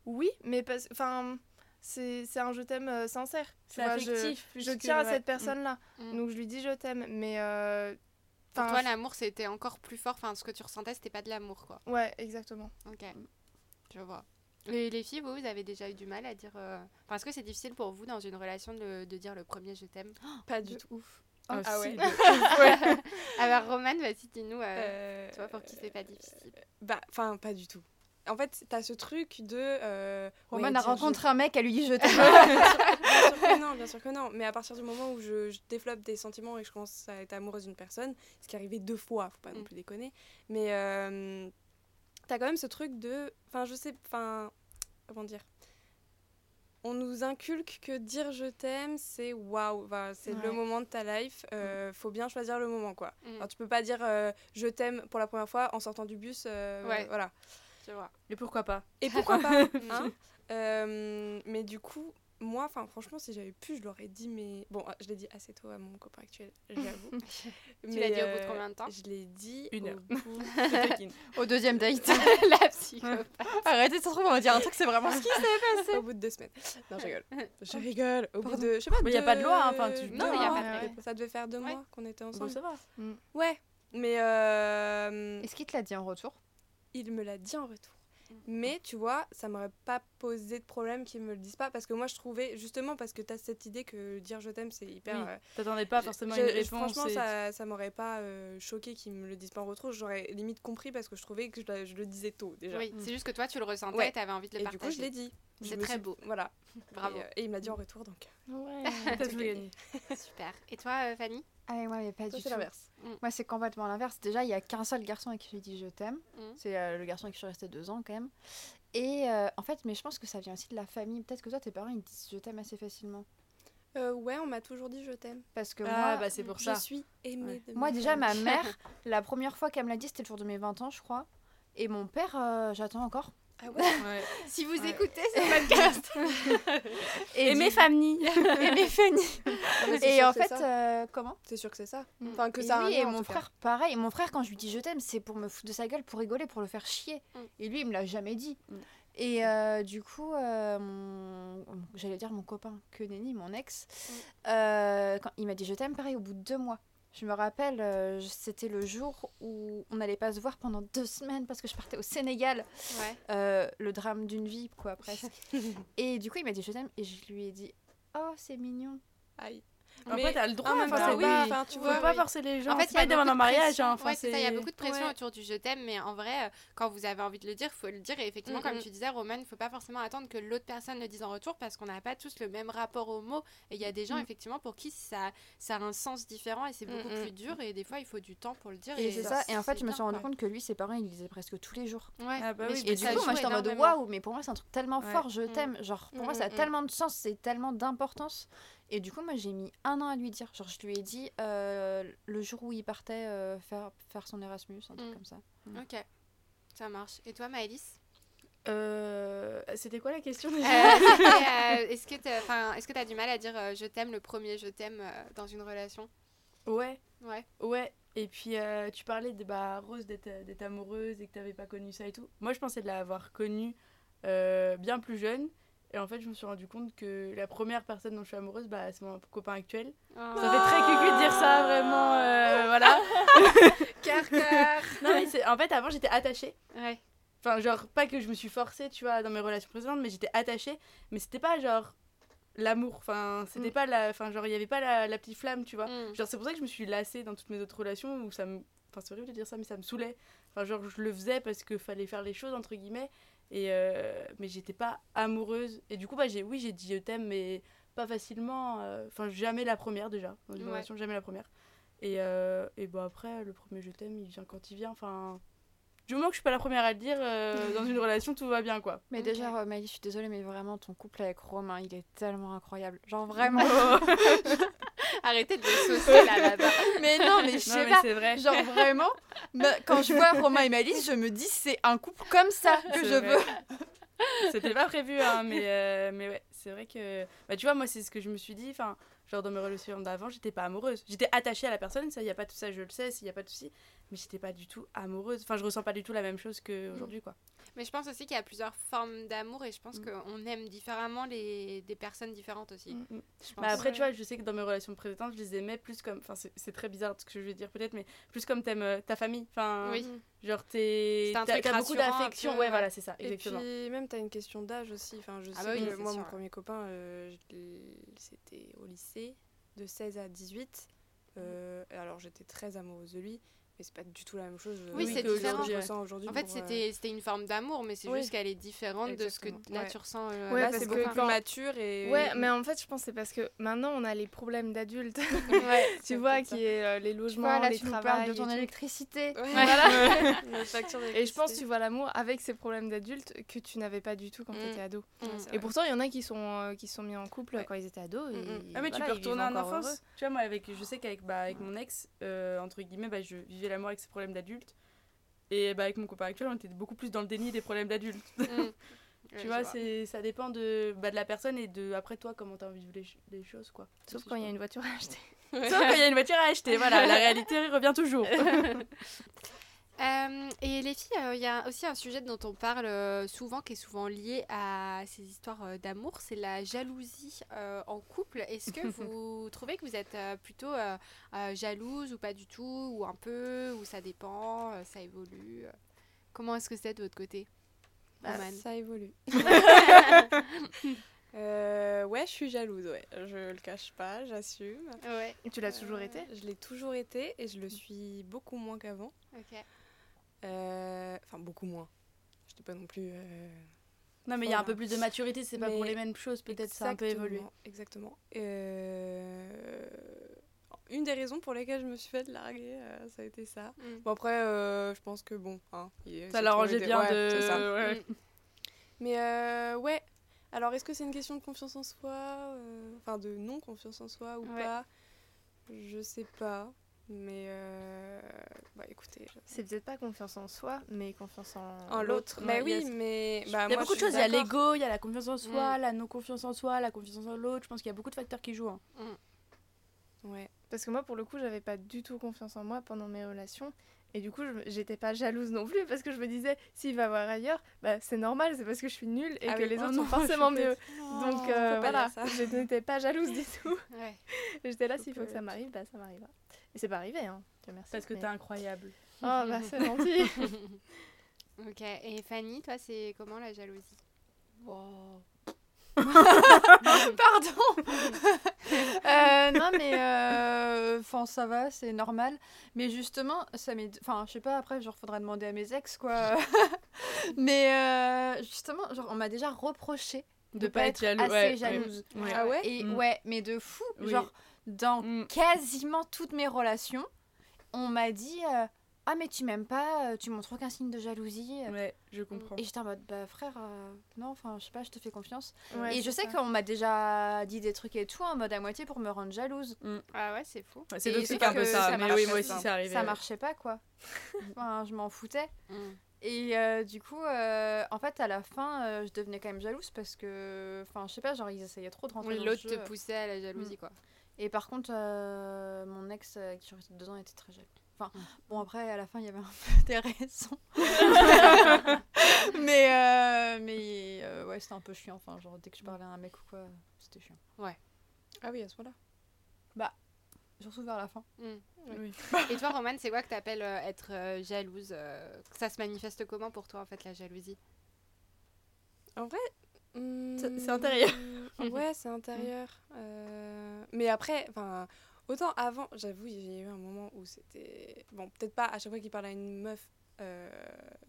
Oui, mais parce enfin, c'est c'est un je t'aime euh, sincère. C'est je- affectif. Je, que- tiens à ouais. cette personne-là, Mm. donc je lui dis je t'aime, mais euh, Pour enfin, toi, l'amour, c'était encore plus fort. Enfin, ce que tu ressentais, c'était pas de l'amour, quoi. ouais, exactement. Ok. Je vois. Et les filles, vous, vous avez déjà eu du mal à dire. euh, Enfin, est-ce que c'est difficile pour vous dans une relation de, de dire le premier je t'aime? Pas du tout. Ouf. Ah, Ah ouais. (laughs) (laughs) Alors, Romane, vas-y, dis-nous, euh, Euh, toi, pour qui c'est pas difficile. Bah, enfin, pas du tout. En fait, t'as ce truc de. Euh, Roman ouais, a rencontré un mec, elle lui dit je (laughs) t'aime. bien, sûr, que non, bien sûr que non. Mais à partir du moment où je, je développe des sentiments et que je commence à être amoureuse d'une personne, ce qui est arrivé deux fois, faut pas non Mm. plus déconner. Mais euh, t'as quand même ce truc de. Enfin, je sais. Enfin, comment dire on nous inculque que dire je t'aime, c'est waouh, enfin, c'est Ouais. le moment de ta life. Euh, Faut bien choisir le moment, quoi. Mm. Alors, tu peux pas dire euh, je t'aime pour la première fois en sortant du bus. euh, Ouais. Voilà. Tu vois. Et pourquoi pas? Et (laughs) pourquoi pas (laughs) hein? Euh, Mais du coup, moi, enfin, franchement, si j'avais pu, je l'aurais dit, mais bon, je l'ai dit assez tôt à mon copain actuel, j'avoue. (laughs) Tu l'as dit au bout de combien de temps? Je l'ai dit Une au heure. bout- Au deuxième date. La psychopathe. Arrêtez, ça se trouve, on va dire un truc, c'est vraiment ce qui s'est passé. au bout de deux semaines. Non, je rigole. Je rigole. Au bout de, je sais pas, Mais y a pas de loi, hein, enfin, tu- deux Non, y a mois. pas de loi. Ça devait faire deux Ouais. mois qu'on était Bon, ensemble. ça va. Ouais, mais euh, Est-ce qu'il te l'a dit en retour? Il me l'a dit en retour. Mm. Mais tu vois, ça m'aurait pas posé de problème qu'il me le dise pas parce que moi je trouvais justement parce que tu as cette idée que dire je t'aime c'est hyper Oui, euh, T'attendais pas forcément je- une réponse. franchement et- ça, ça m'aurait pas euh, choqué qu'ils me le disent pas en retour, j'aurais limite compris parce que je trouvais que je, le- je le disais tôt déjà. Oui, c'est juste que toi, tu le ressentais Ouais. et t'avais envie de le Et partager. du coup, je l'ai dit. C'est très suis- beau. Voilà. Bravo. Et, euh, et il me l'a dit en retour donc. Ouais. (laughs) Super. Et toi, euh, Fanny? Ah, mais moi, mais pas Toi, du c'est tout. l'inverse. Moi, c'est complètement l'inverse. Déjà, il y a qu'un seul garçon avec qui je lui dis je t'aime. Mhm. C'est euh, le garçon avec qui je suis restée deux ans quand même. Et euh, en fait, mais je pense que ça vient aussi de la famille. Peut-être que toi, tes parents, ils te disent je t'aime assez facilement. Euh, ouais, on m'a toujours dit je t'aime. Parce que Ah, moi, bah c'est pour Je ça. suis aimée Ouais. de moi déjà, ma (laughs) mère, la première fois qu'elle me l'a dit, c'était le jour de mes 20 ans, je crois. Et mon père, euh, j'attends encore. Ah ouais Ouais. Si vous Ouais. écoutez ce (laughs) podcast, (laughs) Et Et mes du- familles (laughs) et mes Fanny. Non, mais c'est Et en fait, euh, comment? C'est sûr que c'est ça. Mm. Enfin, que Et ça a un oui, et mon cas. frère, pareil. Mon frère, quand je lui dis je t'aime, c'est pour me foutre de sa gueule, pour rigoler, pour le faire chier. Mm. Et lui, il me l'a jamais dit. Mm. Et euh, du coup, euh, mon... j'allais dire mon copain, que nenni, mon ex, quand il m'a dit je t'aime, pareil, au bout de deux mois. Je me rappelle, euh, c'était le jour où on n'allait pas se voir pendant deux semaines parce que je partais au Sénégal. ouais. Euh, le drame d'une vie, quoi, presque. (laughs) et du coup, il m'a dit je t'aime et je lui ai dit oh, c'est mignon. Aïe. Après, Mais t'as le droit. en même enfin, temps, c'est oui, pas- enfin, tu Faut vois, pas oui. forcer les gens. En fait, c'est il y a pas demande beaucoup en de mariage. pression. hein, enfin, ouais, c'est ça. Il y a beaucoup de pression Ouais. autour du je t'aime, mais en vrai, euh, quand vous avez envie de le dire, il faut le dire. Et effectivement, Mm, comme mm. tu disais, Roman, il faut pas forcément attendre que l'autre personne le dise en retour parce qu'on n'a pas tous le même rapport aux mots. Et il y a des gens, Mm. effectivement, pour qui ça, ça a un sens différent et c'est beaucoup Mm, plus dur. Et des fois, il faut du temps pour le dire. Et c'est ça. Et en fait, je me suis rendu compte que lui, ses parents, ils lisaient presque tous les jours. Ouais. Ah bah Et du ça coup, moi, j'étais en mode waouh, mais pour moi, c'est un truc tellement fort, je t'aime. Genre, pour moi, ça a tellement de sens, c'est tellement d'importance. Et du coup, moi, j'ai mis un an à lui dire. Genre, je lui ai dit euh, le jour où il partait euh, faire, faire son Erasmus, un truc Mm. comme ça. Ok. Ça marche. Et toi, Maëlys? Euh, C'était quoi la question Euh, déjà? euh, (laughs) Est-ce que est-ce que t'as du mal à dire euh, je t'aime, le premier je t'aime euh, dans une relation? Ouais, Ouais. ouais. Et puis euh, tu parlais de bah, Rose d'être d'être amoureuse et que t'avais pas connu ça et tout. Moi, je pensais de l'avoir connue euh, bien plus jeune. Et en fait, je me suis rendu compte que la première personne dont je suis amoureuse, bah, c'est mon copain actuel. Ça fait très cucu de dire ça, vraiment. euh, (laughs) voilà. (laughs) Cœur. Non, mais c'est- en fait, avant, j'étais attachée. Ouais. Enfin, genre, pas que je me suis forcée, tu vois, dans mes relations précédentes, mais j'étais attachée. Mais c'était pas genre l'amour. Enfin, c'était Mm. pas la. Enfin, genre, il y avait pas la, la petite flamme, tu vois. Mm. Genre, c'est pour ça que je me suis lassée dans toutes mes autres relations où ça me. Enfin, c'est horrible de dire ça, mais ça me saoulait. Enfin, genre, je le faisais parce qu'il fallait faire les choses, entre guillemets. Et euh, Mais j'étais pas amoureuse. Et du coup, bah, j'ai... oui, j'ai dit je t'aime, mais pas facilement. euh, Enfin, jamais la première déjà. Dans une Ouais. relation, jamais la première. Et, euh, et bah, après, le premier je t'aime, il vient quand il vient. Enfin. Du moment que je suis pas la première à le dire, euh, dans une relation, tout va bien, quoi. Mais déjà, euh, Maï, je suis désolée, mais vraiment, ton couple avec Romain, il est tellement incroyable. Genre, (laughs) vraiment. (laughs) Arrêtez de le saucer là, là-bas. mais non, mais je sais pas. c'est vrai. Genre, vraiment, me- quand je vois Romain et Malice, je me dis, c'est un couple comme ça (laughs) que je vrai. veux. C'était pas prévu, hein, mais, euh, mais ouais, c'est vrai que. Bah, tu vois, moi, c'est ce que je me suis dit. Enfin, genre, dans mes relations d'avant, j'étais pas amoureuse. J'étais attachée à la personne, ça, y a pas tout ça, je le sais, s'il y a pas de souci. Mais j'étais pas du tout amoureuse. Enfin, je ressens pas du tout la même chose qu'aujourd'hui, quoi. Mais je pense aussi qu'il y a plusieurs formes d'amour et je pense Mm. qu'on aime différemment les... des personnes différentes aussi. Mm, mm. Je pense. Bah, après, tu vois, je sais que dans mes relations précédentes, je les aimais plus comme. Enfin, c'est c'est très bizarre ce que je vais dire, peut-être, mais plus comme t'aimes euh, ta famille. Enfin, Oui. genre, t'es. T'as beaucoup d'affection. Ouais, ouais. voilà, c'est ça, Et exactement. puis même t'as une question d'âge aussi. Enfin, je Ah sais bah oui, que moi sûr, mon ouais. premier copain, euh, c'était au lycée, de 16 à 18. Euh, alors j'étais très amoureuse de lui, mais c'est pas du tout la même chose. euh, Oui, c'est que différent. je ressens aujourd'hui En fait, euh, c'était c'était une forme d'amour, mais c'est Oui. juste qu'elle est différente de ce que là Ouais. tu ressens. euh, Ouais, c'est que beaucoup plus mature et. Ouais, mais en fait, je pense que c'est parce que maintenant, on a les problèmes d'adultes. Ouais, (laughs) tu c'est vois, qui est euh, les logements, vois, là, les tu travails. de ton électricité. Ouais. Voilà. (laughs) (laughs) Et je pense, d'électricité. tu vois l'amour avec ces problèmes d'adultes que tu n'avais pas du tout quand Mm. tu étais ado. Mm. C'est Et pourtant, il y en a qui sont, euh, qui sont mis en couple quand ils étaient ados. Mm. Ah mais tu peux retourner en enfance. Tu vois moi avec je sais qu'avec bah, avec mon ex euh, entre guillemets bah, je vivais avec ses problèmes d'adulte et bah avec mon copain actuel on était beaucoup plus dans le déni des problèmes d'adultes. (laughs) mm. tu Ouais, vois c'est ça dépend de bah, de la personne et de après toi comment tu as envie de vivre les, les choses quoi. Sauf quand il y a une voiture à acheter. Sauf quand il y a une voiture à acheter voilà la (laughs) réalité revient toujours. (laughs) Euh, et les filles, euh, il y a aussi un sujet dont on parle euh, souvent, qui est souvent lié à ces histoires euh, d'amour, c'est la jalousie euh, en couple. Est-ce que (laughs) vous trouvez que vous êtes euh, plutôt euh, euh, jalouse ou pas du tout, ou un peu, ou ça dépend, euh, ça évolue Comment est-ce que c'est de votre côté Bah, Roman ça évolue. (laughs) Euh, ouais, je suis jalouse, ouais. Je le cache pas, j'assume. Ouais, Tu l'as toujours été? Je l'ai toujours été et je le suis beaucoup moins qu'avant. ok. Euh, Enfin, beaucoup moins. Je dis pas non plus. euh, Non mais il y a un peu plus de maturité c'est pas pour les mêmes choses peut-être ça a un peu exactement, évolué. Exactement. Euh, Une des raisons pour lesquelles je me suis fait larguer, euh, ça a été ça. Mm. Bon, après, euh, je pense que bon. Hein, il- Ça l'arrangeait bien ouais, de c'est ça. ouais. Mm. Mais euh, ouais. Alors, est-ce que c'est une question de confiance en soi euh, Enfin, de non-confiance en soi ou Ouais. pas? Je sais pas. Mais euh, bah écoutez. je- C'est peut-être pas confiance en soi, mais confiance en, En l'autre. Ouais, Mais il a- oui, mais. Bah, il y a moi, beaucoup de choses, il y a l'ego, il y a la confiance en soi, Mm. la non confiance en soi, la confiance en l'autre, je pense qu'il y a beaucoup de facteurs qui jouent. hein. Ouais. Parce que moi, pour le coup, j'avais pas du tout confiance en moi pendant mes relations. Et du coup, j'étais pas jalouse non plus parce que je me disais, s'il va voir ailleurs, bah, c'est normal, c'est parce que je suis nulle et Ah que oui, les oh autres non, sont (laughs) forcément mieux. Donc euh, voilà, je n'étais pas jalouse du tout. (laughs) Ouais. J'étais là, s'il faut que ça m'arrive, bah ça m'arrivera. Et c'est pas arrivé, hein. Dieu merci. Parce que mais- t'es incroyable. Oh, bah c'est gentil. (laughs) ok, et Fanny, toi, c'est comment la jalousie? (laughs) Pardon Euh, Non, mais. euh, Enfin, ça va, c'est normal. Mais justement, ça m'est. Enfin, je sais pas, après, genre, faudra demander à mes ex, quoi. (laughs) mais euh, justement, genre, on m'a déjà reproché de, pas, être jaloux, assez ouais, jalouse. Ouais. Ah ouais? Et Mm. ouais, mais de fou. Oui. Genre, dans Mm. quasiment toutes mes relations, on m'a dit euh, Ah, mais tu m'aimes pas, euh, tu montres aucun signe de jalousie. Ouais, je comprends. Et j'étais en mode Bah, frère, euh, non, enfin, je sais pas, je te fais confiance. Ouais, et je sais qu'on m'a déjà dit des trucs et tout, en mode à moitié pour me rendre jalouse. Ah ouais, c'est fou. Ouais, c'est toxique un peu ça, ça mais oui, moi aussi ça. c'est arrivé. Ça ouais. marchait pas, quoi. (laughs) enfin, je m'en foutais. Mm. Et euh, du coup, euh, en fait, à la fin, euh, je devenais quand même jalouse parce que, enfin, je sais pas, genre, ils essayaient trop de rentrer Oui, dans l'autre te poussait à la jalousie, quoi. Et par contre, euh, mon ex, euh, qui restait deux ans, était très jaloux. Enfin, Mm. bon, après, à la fin, il y avait un peu (laughs) des raisons. (laughs) mais, euh, mais euh, ouais, c'était un peu chiant. Enfin, genre, dès que je parlais à un mec ou quoi, c'était chiant. Ah oui, à ce moment-là. Surtout vers la fin. Mm. Oui. Et toi, Roman, c'est quoi que t'appelles euh, être euh, jalouse euh, Ça se manifeste comment pour toi, en fait, la jalousie? En vrai. C'est- c'est intérieur. ouais, c'est (laughs) intérieur. Euh, Mais après, enfin, autant avant, j'avoue, il y a eu un moment où c'était. Bon, peut-être pas à chaque fois qu'il parle à une meuf euh,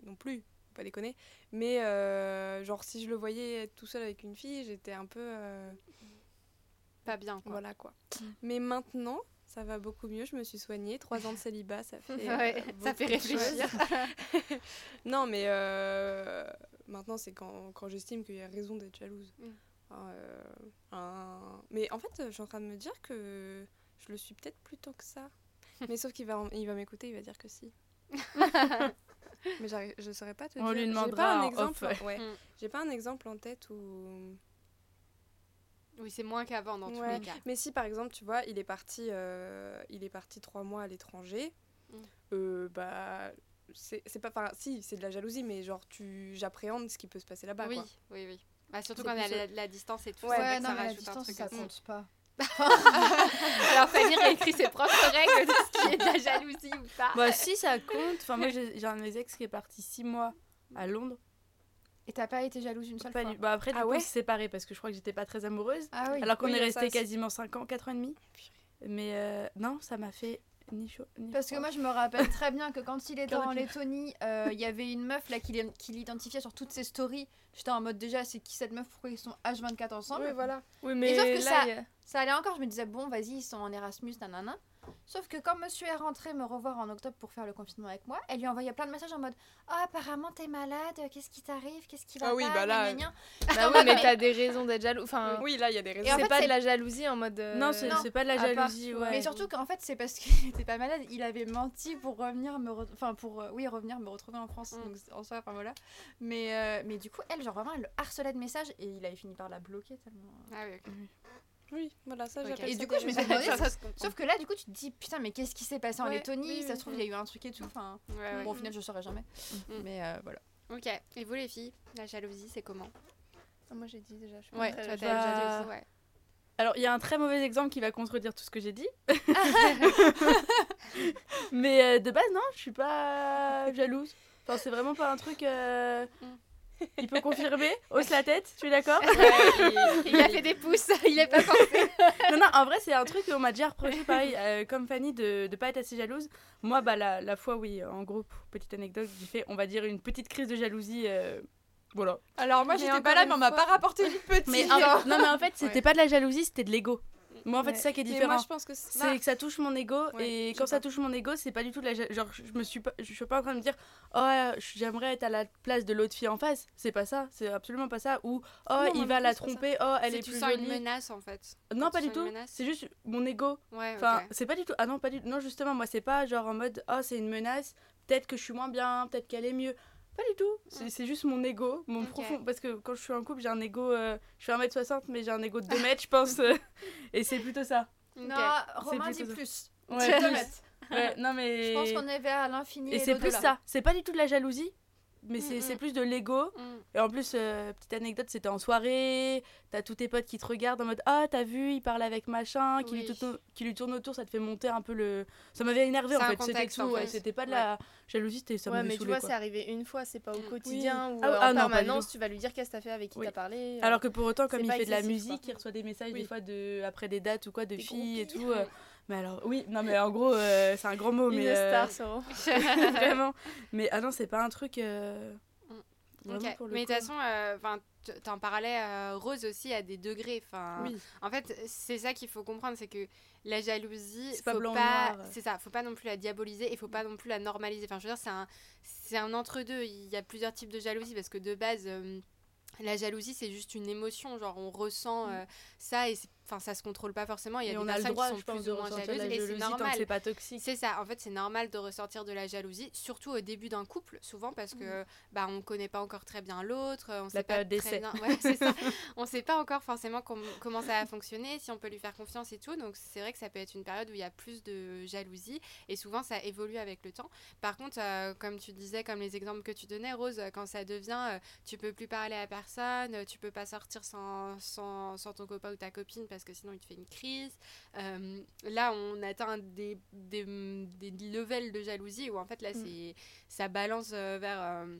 non plus, faut pas déconner. Mais euh, genre, si je le voyais tout seul avec une fille, j'étais un peu. euh, Pas bien, quoi. Voilà quoi. Mais maintenant, ça va beaucoup mieux. Je me suis soignée. Trois ans de célibat, ça (laughs) fait. Ouais, ça fait réfléchir. (laughs) non, mais maintenant, c'est quand, quand j'estime qu'il y a raison d'être jalouse. Mm. Euh, un- Mais en fait, je suis en train de me dire que je le suis peut-être plus tôt que ça. (laughs) mais sauf qu'il va, il va m'écouter, il va dire que si. (laughs) mais je saurais pas te On dire. lui demandera pas un exemple. off, ouais. Mm. J'ai pas un exemple en tête où. Oui, c'est moins qu'avant, dans tous les cas. Mais si par exemple, tu vois, il est parti, euh, il est parti trois mois à l'étranger, Mm. euh, bah c'est c'est pas, enfin si, c'est de la jalousie, mais genre tu, j'appréhende ce qui peut se passer là-bas. oui, quoi. oui, oui. Bah, surtout quand on est à la, la distance et tout, Ouais, que non, ça rajoute un distance, truc ça compte pas. (laughs) Alors, Fanny réécrit ses propres règles de ce qui est de la jalousie ou pas. Bah si ça compte. Enfin moi j'ai j'ai un de mes ex qui est parti six mois à Londres. Et t'as pas été jalouse une seule Pas fois du- Bah après du Ah coup ouais on s'est séparés parce que je crois que j'étais pas très amoureuse. Ah oui. Alors qu'on Oui, est resté quasiment 5 ans, 4 ans et demi. Mais euh, non, ça m'a fait ni chaud, ni Parce que moi, je me rappelle très bien que quand il (laughs) était en. Lettonie, euh, il y avait une meuf là qui l'id- qui l'identifiait sur toutes ses stories. J'étais en mode déjà, c'est qui cette meuf? Pourquoi ils sont H24 ensemble? Oui, voilà. Oui, mais sauf que là, ça- a- Ça allait encore, je me disais, bon, vas-y, ils sont en Erasmus, nanana. Sauf que quand monsieur est rentré me revoir en octobre pour faire le confinement avec moi, elle lui envoyait plein de messages en mode Oh, apparemment, t'es malade, qu'est-ce qui t'arrive Qu'est-ce qui va Ah oui, pas bah là, Gna, gna, gna. Bah oui, mais t'as des raisons d'être jaloux. Enfin, Oui, là, il y a des raisons. C'est fait, pas de la jalousie en mode. euh, Non, c'est pas de la part, jalousie, ouais. Mais surtout qu'en fait, c'est parce qu'il (laughs) était pas malade, il avait menti pour revenir me. re- Enfin, pour. euh, oui, revenir me retrouver en France. Mm. Donc, en soi, enfin voilà. Mais, euh, mais du coup, elle, genre vraiment, elle le harcelait de messages et il avait fini par la bloquer tellement. Ah oui, ok. Oui, voilà, ça, Ok. j'appelle Et ça du coup, je me suis demandé. Sauf que là, du coup, tu te dis, putain, mais qu'est-ce qui s'est passé en Ouais, Lettonie oui, Ça se trouve, oui. il y a eu un truc et tout. Enfin, Ouais, ouais. bon, au final, je saurais jamais. Mm. Mais euh, voilà. Ok. Et vous, les filles, la jalousie, c'est comment Ah, moi j'ai dit déjà. Je suis pas Ouais, très Bah, ouais. Alors, il y a un très mauvais exemple qui va contredire tout ce que j'ai dit. (laughs) (laughs) Mais euh, de base, non, je suis pas jalouse. Enfin, c'est vraiment pas un truc. euh, Il peut confirmer (laughs) Hausse la tête, tu es d'accord il, il a fait des pouces, (laughs) il est pas pensé. (laughs) Non, non, en vrai, c'est un truc qu'on m'a déjà reproché, pareil, euh, comme Fanny, de ne pas être assez jalouse. Moi, bah, la, la fois, oui, en gros, petite anecdote, j'ai fait, on va dire, une petite crise de jalousie. euh, voilà. Alors, moi, j'étais pas là, mais on m'a pas rapporté une petite. Mais en- non, mais en fait, c'était Ouais. pas de la jalousie, c'était de l'ego. Moi, en fait, Ouais. c'est ça qui est Mais différent. moi, je pense que c'est. C'est que ça touche mon ego Ouais, et quand ça touche mon ego, c'est pas du tout de la genre je me suis pas je suis pas en train de me dire oh j'aimerais être à la place de l'autre fille en face, c'est pas ça, c'est absolument pas ça ou oh il va la tromper, oh elle est tu plus sens jolie. une menace, en fait. Non, pas du tout. C'est juste mon ego. Ouais, Enfin, c'est pas du tout. Ah non, pas du Non, justement, moi, c'est pas genre en mode oh, c'est une menace, peut-être que je suis moins bien, peut-être qu'elle est mieux. Pas du tout. C'est c'est juste mon ego, mon profond. Parce que quand je suis en couple, j'ai un ego. euh, je fais 1m60, mais j'ai un ego de 2 (laughs) mètres, je pense. euh, et c'est plutôt ça. Non, Romain dit ça. plus. Ouais, C'est plus. Ouais, non, mais. Je pense qu'on est vers l'infini. Et c'est plus ça. C'est pas du tout de la jalousie, mais c'est Mm, c'est mm. plus de l'ego. Mm. Et en plus, euh, petite anecdote, c'était en soirée, t'as tous tes potes qui te regardent en mode Ah, t'as vu, il parle avec machin, qui, lui Oui. tourne, qui lui tourne autour, ça te fait monter un peu le. Ça m'avait énervé en fait, c'était tout. ouais. C'était pas de la jalousie, c'était ça Ouais, mais tu saoulé, vois, quoi. c'est arrivé une fois, c'est pas au Mm. quotidien ou Ah, euh, ah, en non, permanence. Tu vas lui dire qu'est-ce que t'as fait avec qui Oui. t'as parlé. euh, Alors que pour autant, comme il fait de la musique, il reçoit des messages Oui. des fois de après des dates ou quoi de filles et tout. Mais alors, oui, non, mais en gros, euh, c'est un grand mot, une mais. euh, star. (laughs) Vraiment. Mais ah non, c'est pas un truc. euh, Mm. Mais de toute façon, euh, 'fin, t- t'en parlais, Rose aussi, à des degrés. Enfin, Oui. En fait, c'est ça qu'il faut comprendre, c'est que la jalousie, C'est pas c'est ça, faut pas non plus la diaboliser et faut pas non plus la normaliser. Enfin, je veux dire, c'est un, un entre-deux. Il y a plusieurs types de jalousie parce que de base, la jalousie, c'est juste une émotion. Genre, on ressent euh, ça et c'est- enfin, ça se contrôle pas forcément. Il y a Et des on a le personnes droit, qui sont je pense, plus ou moins jalouses la et c'est normal. c'est pas toxique. C'est ça, en fait, c'est normal de ressentir de la jalousie, surtout au début d'un couple, souvent parce que bah on connaît pas encore très bien l'autre, on sait pas très bien, ouais, c'est ça. (laughs) on sait pas encore forcément com- comment ça va fonctionner, si on peut lui faire confiance et tout. Donc c'est vrai que ça peut être une période où il y a plus de jalousie et souvent ça évolue avec le temps. Par contre, euh, comme tu disais, comme les exemples que tu donnais, Rose, quand ça devient, euh, tu peux plus parler à personne, tu peux pas sortir sans, sans, sans ton copain ou ta copine parce que sinon il te fait une crise. Euh, là, on atteint des, des, des levels de jalousie où en fait là, Mm. c'est ça balance euh, vers euh,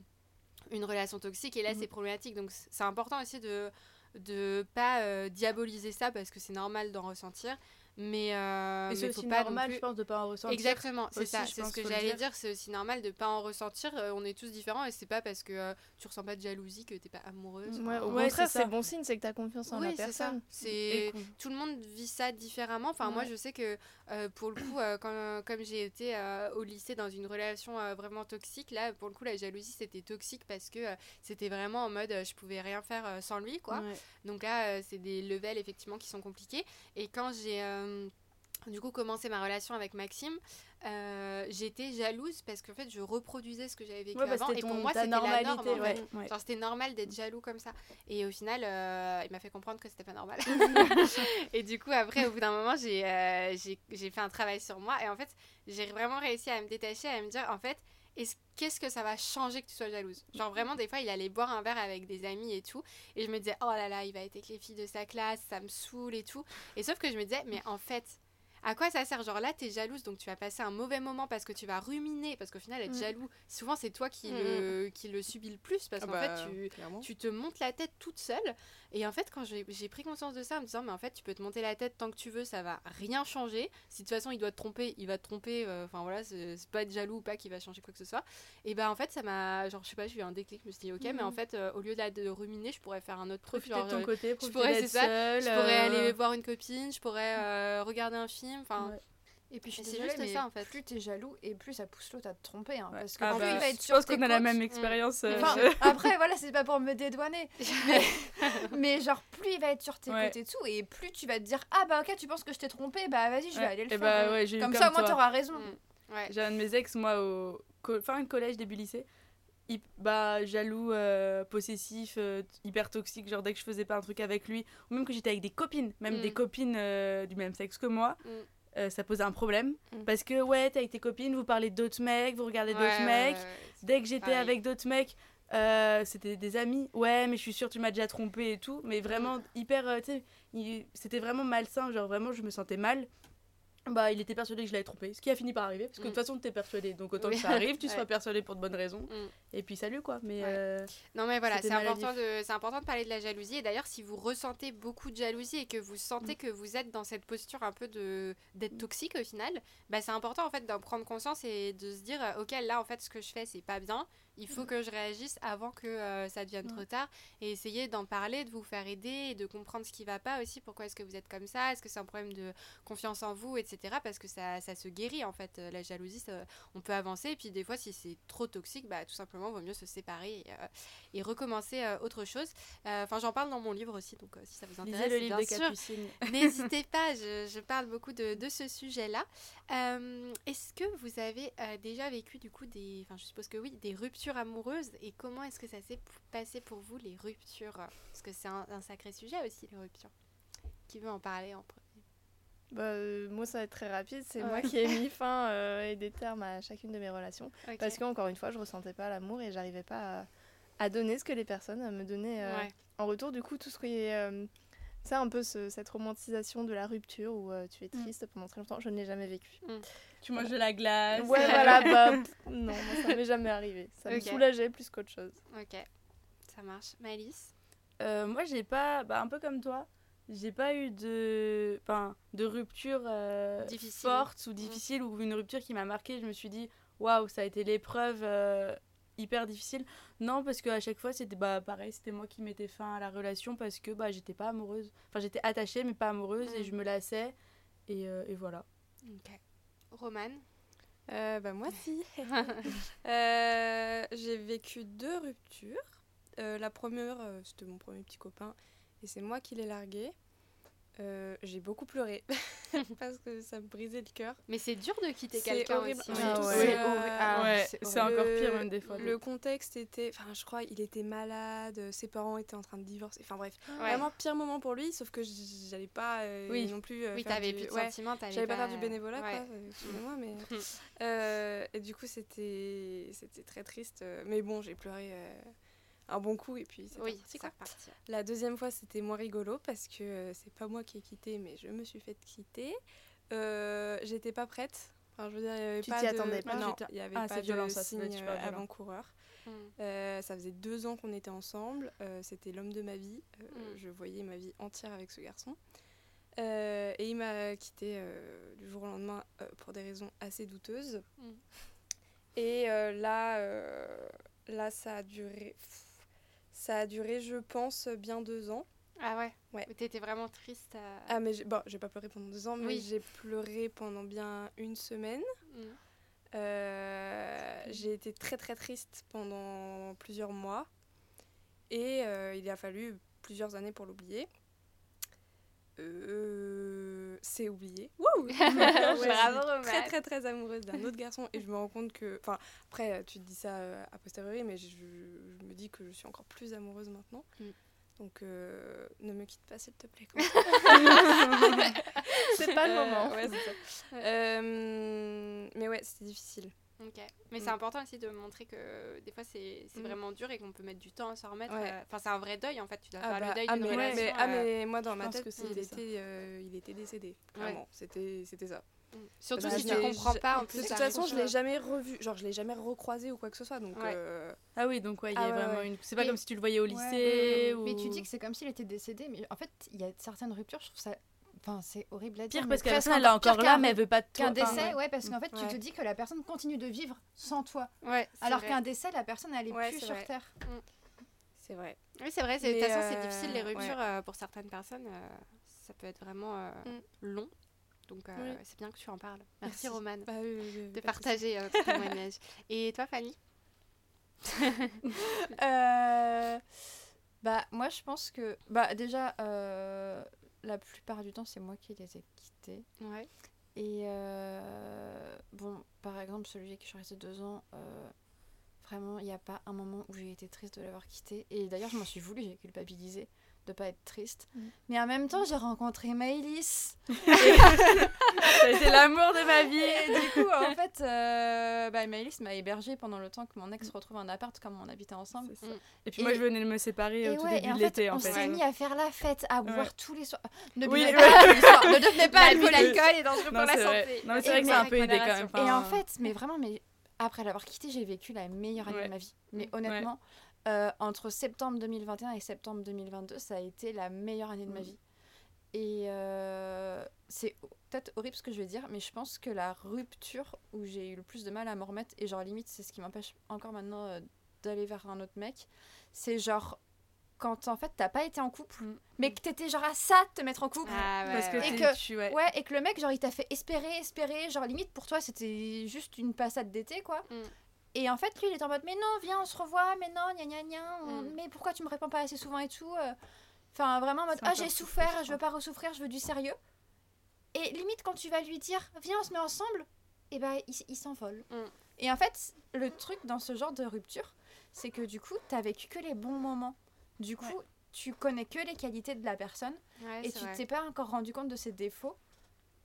une relation toxique et là, Mhm. c'est problématique. Donc, c'est important aussi de de pas euh, diaboliser ça parce que c'est normal d'en ressentir mais, euh, c'est mais faut aussi pas normal, plus- je pense, de pas en ressentir. Exactement, c'est ça, c'est ce que j'allais dire. dire, c'est aussi normal de pas en ressentir, euh, on est tous différents et c'est pas parce que euh, tu ressens pas de jalousie que t'es pas amoureuse. Ouais, au Ouais, contraire, c'est ça. c'est bon signe, c'est que t'as confiance en Oui, la c'est personne. C'est tout le monde vit ça différemment. Enfin, moi, je sais que euh, pour le coup, euh, quand, comme j'ai été euh, au lycée dans une relation euh, vraiment toxique, là, pour le coup, la jalousie, c'était toxique parce que euh, c'était vraiment en mode euh, je pouvais rien faire euh, sans lui, quoi. Ouais. Donc là, euh, c'est des levels effectivement qui sont compliqués. Et quand j'ai euh, du coup commencé ma relation avec Maxime, euh, j'étais jalouse parce qu'en fait, je reproduisais ce que j'avais vécu Ouais, bah, avant. Et pour moi, ta c'était la normalité, norme. en ouais, fait. ouais. Genre, c'était normal d'être jaloux comme ça. Et au final, euh, il m'a fait comprendre que c'était pas normal. (laughs) et du coup, après, au bout d'un moment, j'ai euh, j'ai- j'ai fait un travail sur moi. Et en fait, j'ai vraiment réussi à me détacher, à me dire, en fait, est-ce- qu'est-ce que ça va changer que tu sois jalouse? Genre, vraiment, des fois, il allait boire un verre avec des amis et tout. Et je me disais, oh là là, il va être avec les filles de sa classe, ça me saoule et tout. Et sauf que je me disais, mais en fait, à quoi ça sert? Genre là, t'es jalouse, donc tu vas passer un mauvais moment parce que tu vas ruminer, parce qu'au final, être Mm. jaloux, souvent c'est toi qui, Mm. le, qui le subit le plus, parce Ah qu'en bah, fait, tu, clairement. tu te montes la tête toute seule. Et en fait, quand j'ai pris conscience de ça, en me disant, mais en fait, tu peux te monter la tête tant que tu veux, ça va rien changer. Si de toute façon il doit te tromper, il va te tromper. euh, Enfin voilà, c'est pas être jaloux ou pas qui va changer quoi que ce soit. Et ben en fait, ça m'a. Genre, je sais pas, j'ai eu un déclic. Je me suis dit, ok, mais en fait, euh, au lieu de, la- de ruminer, je pourrais faire un autre truc. Genre, de ton euh, côté, profiter pourrais, d'être c'est ça, seule. je pourrais euh, aller voir une copine, je pourrais euh, regarder un film. Enfin, Ouais. Et puis je suis C'est désolée, juste mais ça, en fait. Plus t'es jaloux et plus ça pousse l'autre à te tromper. hein, Ouais. Parce que Ah plus bah, il va être je sur pense tes qu'on a la même expérience. euh, Enfin, je- après, voilà, c'est pas pour me dédouaner. Mais, (laughs) (laughs) mais genre, plus il va être sur tes Ouais. côtés et tout, et plus tu vas te dire Ah bah ok, tu penses que je t'ai trompé, bah vas-y, je vais Ouais. aller le Et faire. bah comme, comme ça, au moins, t'auras raison. Mm. J'ai un de mes ex, moi, au co- fin collège, début lycée, bah, jaloux, euh, possessif, euh, hyper toxique, genre dès que je faisais pas un truc avec lui, ou même que j'étais avec des copines, même Mm. des copines euh, du même sexe que moi, Mm. ça posait un problème. Mm. Parce que, ouais, t'es avec tes copines, vous parlez d'autres mecs, vous regardez Ouais, d'autres ouais, mecs. ouais. Dès que j'étais avec d'autres mecs, c'était des amis. Ouais, mais je suis sûre tu m'as déjà trompé et tout. Mais vraiment hyper, tu sais, c'était vraiment malsain. Genre vraiment, je me sentais mal. Bah, il était persuadé que je l'avais trompé, ce qui a fini par arriver, parce que de Mm. toute façon, t'es persuadé, donc autant Oui. que ça arrive, tu (laughs) Ouais. sois persuadé pour de bonnes raisons, Mm. et puis salut quoi. Mais Ouais. euh, Non mais voilà, c'est important, de, c'est important de parler de la jalousie. Et d'ailleurs, si vous ressentez beaucoup de jalousie et que vous sentez Mm. que vous êtes dans cette posture un peu de d'être toxique au final, bah c'est important en fait d'en prendre conscience et de se dire, euh, ok là en fait ce que je fais c'est pas bien. Il faut que je réagisse avant que euh, ça devienne trop tard et essayer d'en parler, de vous faire aider et de comprendre ce qui va pas aussi. Pourquoi est-ce que vous êtes comme ça Est-ce que c'est un problème de confiance en vous, etc. Parce que ça, ça se guérit en fait. Euh, La jalousie, ça- on peut avancer. Et puis des fois, si c'est trop toxique, bah tout simplement, vaut mieux se séparer et, euh, et recommencer euh, autre chose. Enfin, j'en parle dans mon livre aussi, donc si ça vous intéresse, lisez le livre bien de sûr, Capucine. (laughs) N'hésitez pas, je, je parle beaucoup de, de ce sujet-là. Est-ce que vous avez déjà vécu du coup des, enfin je suppose que oui, des ruptures amoureuses et comment est-ce que ça s'est passé pour vous les ruptures? Parce que c'est un, un sacré sujet aussi les ruptures. Qui veut en parler en premier? Bah, euh, moi, ça va être très rapide. C'est Ouais. moi qui ai mis (laughs) fin euh, et des termes à chacune de mes relations. Parce qu'encore une fois, je ressentais pas l'amour et j'arrivais pas à, à donner ce que les personnes me donnaient euh, Ouais. en retour. Du coup, tout ce qui est. c'est un peu ce- cette romantisation de la rupture où euh, tu es Mm. triste pendant très longtemps. Je ne l'ai jamais vécu. Tu manges de la glace. Ouais, voilà, (laughs) bah, pff, non, moi, ça m'est jamais arrivé. Ça me soulageait plus qu'autre chose. Ok, ça marche. Malice Euh, moi, j'ai pas, bah, un peu comme toi, j'ai pas eu de, enfin, de rupture euh, Difficile. forte ou difficile ou une rupture qui m'a marqué. Je me suis dit, waouh, ça a été l'épreuve euh, hyper difficile. Non, parce qu'à chaque fois, c'était bah, pareil, c'était moi qui mettais fin à la relation parce que bah, j'étais pas amoureuse. Enfin, j'étais attachée, mais pas amoureuse et Mm. je me lassais. Et, euh, et voilà. Ok. Romane Euh, bah moi si. (laughs) (laughs) Euh, j'ai vécu deux ruptures. Euh, la première, c'était mon premier petit copain et c'est moi qui l'ai largué. Euh, j'ai beaucoup pleuré (laughs) parce que ça me brisait le cœur. Mais c'est dur de quitter quelqu'un horrible. aussi. Ouais. Ah ouais. C'est Euh. Ah, ouais, encore pire même des fois. Le contexte était, enfin je crois, il était malade, ses parents étaient en train de divorcer. Enfin bref, Ouais. vraiment pire moment pour lui. Sauf que j'allais pas euh, Oui. non plus. euh, Oui, t'avais du- plus de ouais. sentiments, t'avais J'allais pas faire du bénévolat, ouais. quoi. Excusez-moi, mais. (laughs) Euh, et du coup, c'était c'était très triste. Mais bon, j'ai pleuré euh, un bon coup et puis c'est Oui, quoi. reparti. La deuxième fois, c'était moins rigolo parce que euh, c'est pas moi qui ai quitté, mais je me suis fait quitter. Euh, J'étais pas prête. Enfin, je veux dire, il y avait Tu pas t'y de... attendais pas? Non, il y avait Ah, pas de violent, ça, signe euh, avant-coureur. Mm. Euh, ça faisait deux ans qu'on était ensemble. euh, C'était l'homme de ma vie. Euh, Mm. Je voyais ma vie entière avec ce garçon. Euh, et il m'a quitté euh, du jour au lendemain euh, pour des raisons assez douteuses. Mm. Et euh, là, euh, là, ça a duré. Ça a duré, je pense, bien deux ans. Ah ouais Ouais. Mais T'étais vraiment triste. à- Ah, mais j'ai bon, j'ai pas pleuré pendant deux ans, mais Oui. j'ai pleuré pendant bien une semaine. Mm. Euh, j'ai été très très triste pendant plusieurs mois et euh, il a fallu plusieurs années pour l'oublier. Euh, c'est oublié. Wouh (laughs) Bravo, Romane. très très très amoureuse d'un autre garçon et je me rends compte que, enfin après tu te dis ça euh, a posteriori, mais je, je me dis que je suis encore plus amoureuse maintenant. Mm. Donc euh, ne me quitte pas s'il te plaît. (laughs) C'est pas le Euh, moment. ouais, ça. Euh, mais ouais, c'était difficile. Ok. Mais Mm. c'est important aussi de montrer que des fois c'est c'est Mm. vraiment dur et qu'on peut mettre du temps à s'en remettre. Ouais. Enfin, c'est un vrai deuil en fait. Tu dois Ah faire bah, le deuil ah, d'une mais, relation. mais- ah, euh, mais moi dans ma pense tête que il était euh, il était décédé Ouais. vraiment c'était c'était ça mm. Surtout Bah, si je tu comprends je- pas en de plus. toute ça façon je l'ai jamais revu genre je l'ai jamais recroisé ou quoi que ce soit donc Ouais. euh, Ah oui, donc ouais, il y Ah a ouais, vraiment ouais. une. C'est pas Mais- comme si tu le voyais au Ouais. lycée. ou... Mais tu dis que c'est comme s'il était décédé, mais en fait, il y a certaines ruptures, je trouve ça. Enfin, c'est horrible à dire. Pire parce que la presque personne elle est encore là, mais elle veut pas de toi. Qu'un Enfin, décès, ouais. ouais, parce qu'en fait, tu te dis que la personne continue de vivre sans toi. Ouais, Alors qu'un décès, la personne, elle est Ouais, plus sur vrai. Terre. c'est vrai Oui, c'est vrai. c'est- De toute façon, c'est euh, difficile les ouais. ruptures euh, pour certaines personnes. euh, ça peut être vraiment euh, Mm. long. Donc, euh, Oui. c'est bien que tu en parles. Merci, Merci. Romane Bah, oui, oui, oui, de partager euh, ton témoignage. (laughs) Et toi, Fanny? Euh, Bah, moi, je pense que. Bah, déjà, euh, la plupart du temps, c'est moi qui les ai quittés. Ouais. Et euh, bon, par exemple, celui avec qui je suis restée deux ans, euh, vraiment, il n'y a pas un moment où j'ai été triste de l'avoir quitté. Et d'ailleurs, je m'en suis voulu, j'ai culpabilisé de pas être triste. Mm. Mais en même temps, j'ai rencontré Maëlys. (laughs) (laughs) Ça a été l'amour de ma vie. Et du coup, en (laughs) fait, euh, bah, Maëlys m'a hébergée pendant le temps que mon ex retrouve un appart comme on habitait ensemble. Mm. Et puis moi, je venais de me séparer Et au tout ouais, début et en de l'été, en on s'est mis à faire la fête, à boire Ouais. tous les soirs. Ne Oui, pas tous les soirs, ne devenez pas L'alcool, alcoolique. l'alcool est dangereux Non, pour la vrai. santé. Non, mais c'est Et vrai que un peu aidé quand même. Et en fait, mais vraiment, mais après l'avoir quitté, j'ai vécu la meilleure année de ma vie. Mais Mm. honnêtement, euh, entre septembre 2021 et septembre 2022, ça a été la meilleure année de ma Mm. vie. Et euh, c'est peut-être horrible ce que je vais dire, mais je pense que la rupture où j'ai eu le plus de mal à me remettre, et genre limite, c'est ce qui m'empêche encore maintenant euh, d'aller vers un autre mec, c'est genre quand en fait t'as pas été en couple, Mm. mais que t'étais genre à ça de te mettre en couple. Ah, ouais, Parce que ouais. Et t'es- que- tu- ouais. Ouais, et que le mec, genre, il t'a fait espérer, espérer. Genre, limite, pour toi, c'était juste une passade d'été, quoi. Mm. Et en fait, lui, il était en mode, mais non, viens, on se revoit, mais non, gna gna gna. on- Mm. Mais pourquoi tu me réponds pas assez souvent et tout euh. Enfin, vraiment en mode, ah, j'ai souffert, je veux pas ressouffrir, je veux du sérieux. Et limite, quand tu vas lui dire, viens, on se met ensemble, et ben, il, s'envole. Mm. Et en fait, le truc dans ce genre de rupture, c'est que du coup, t'as vécu que les bons moments. Du coup, tu connais que les qualités de la personne Ouais, et tu t'es pas encore rendu compte de ses défauts.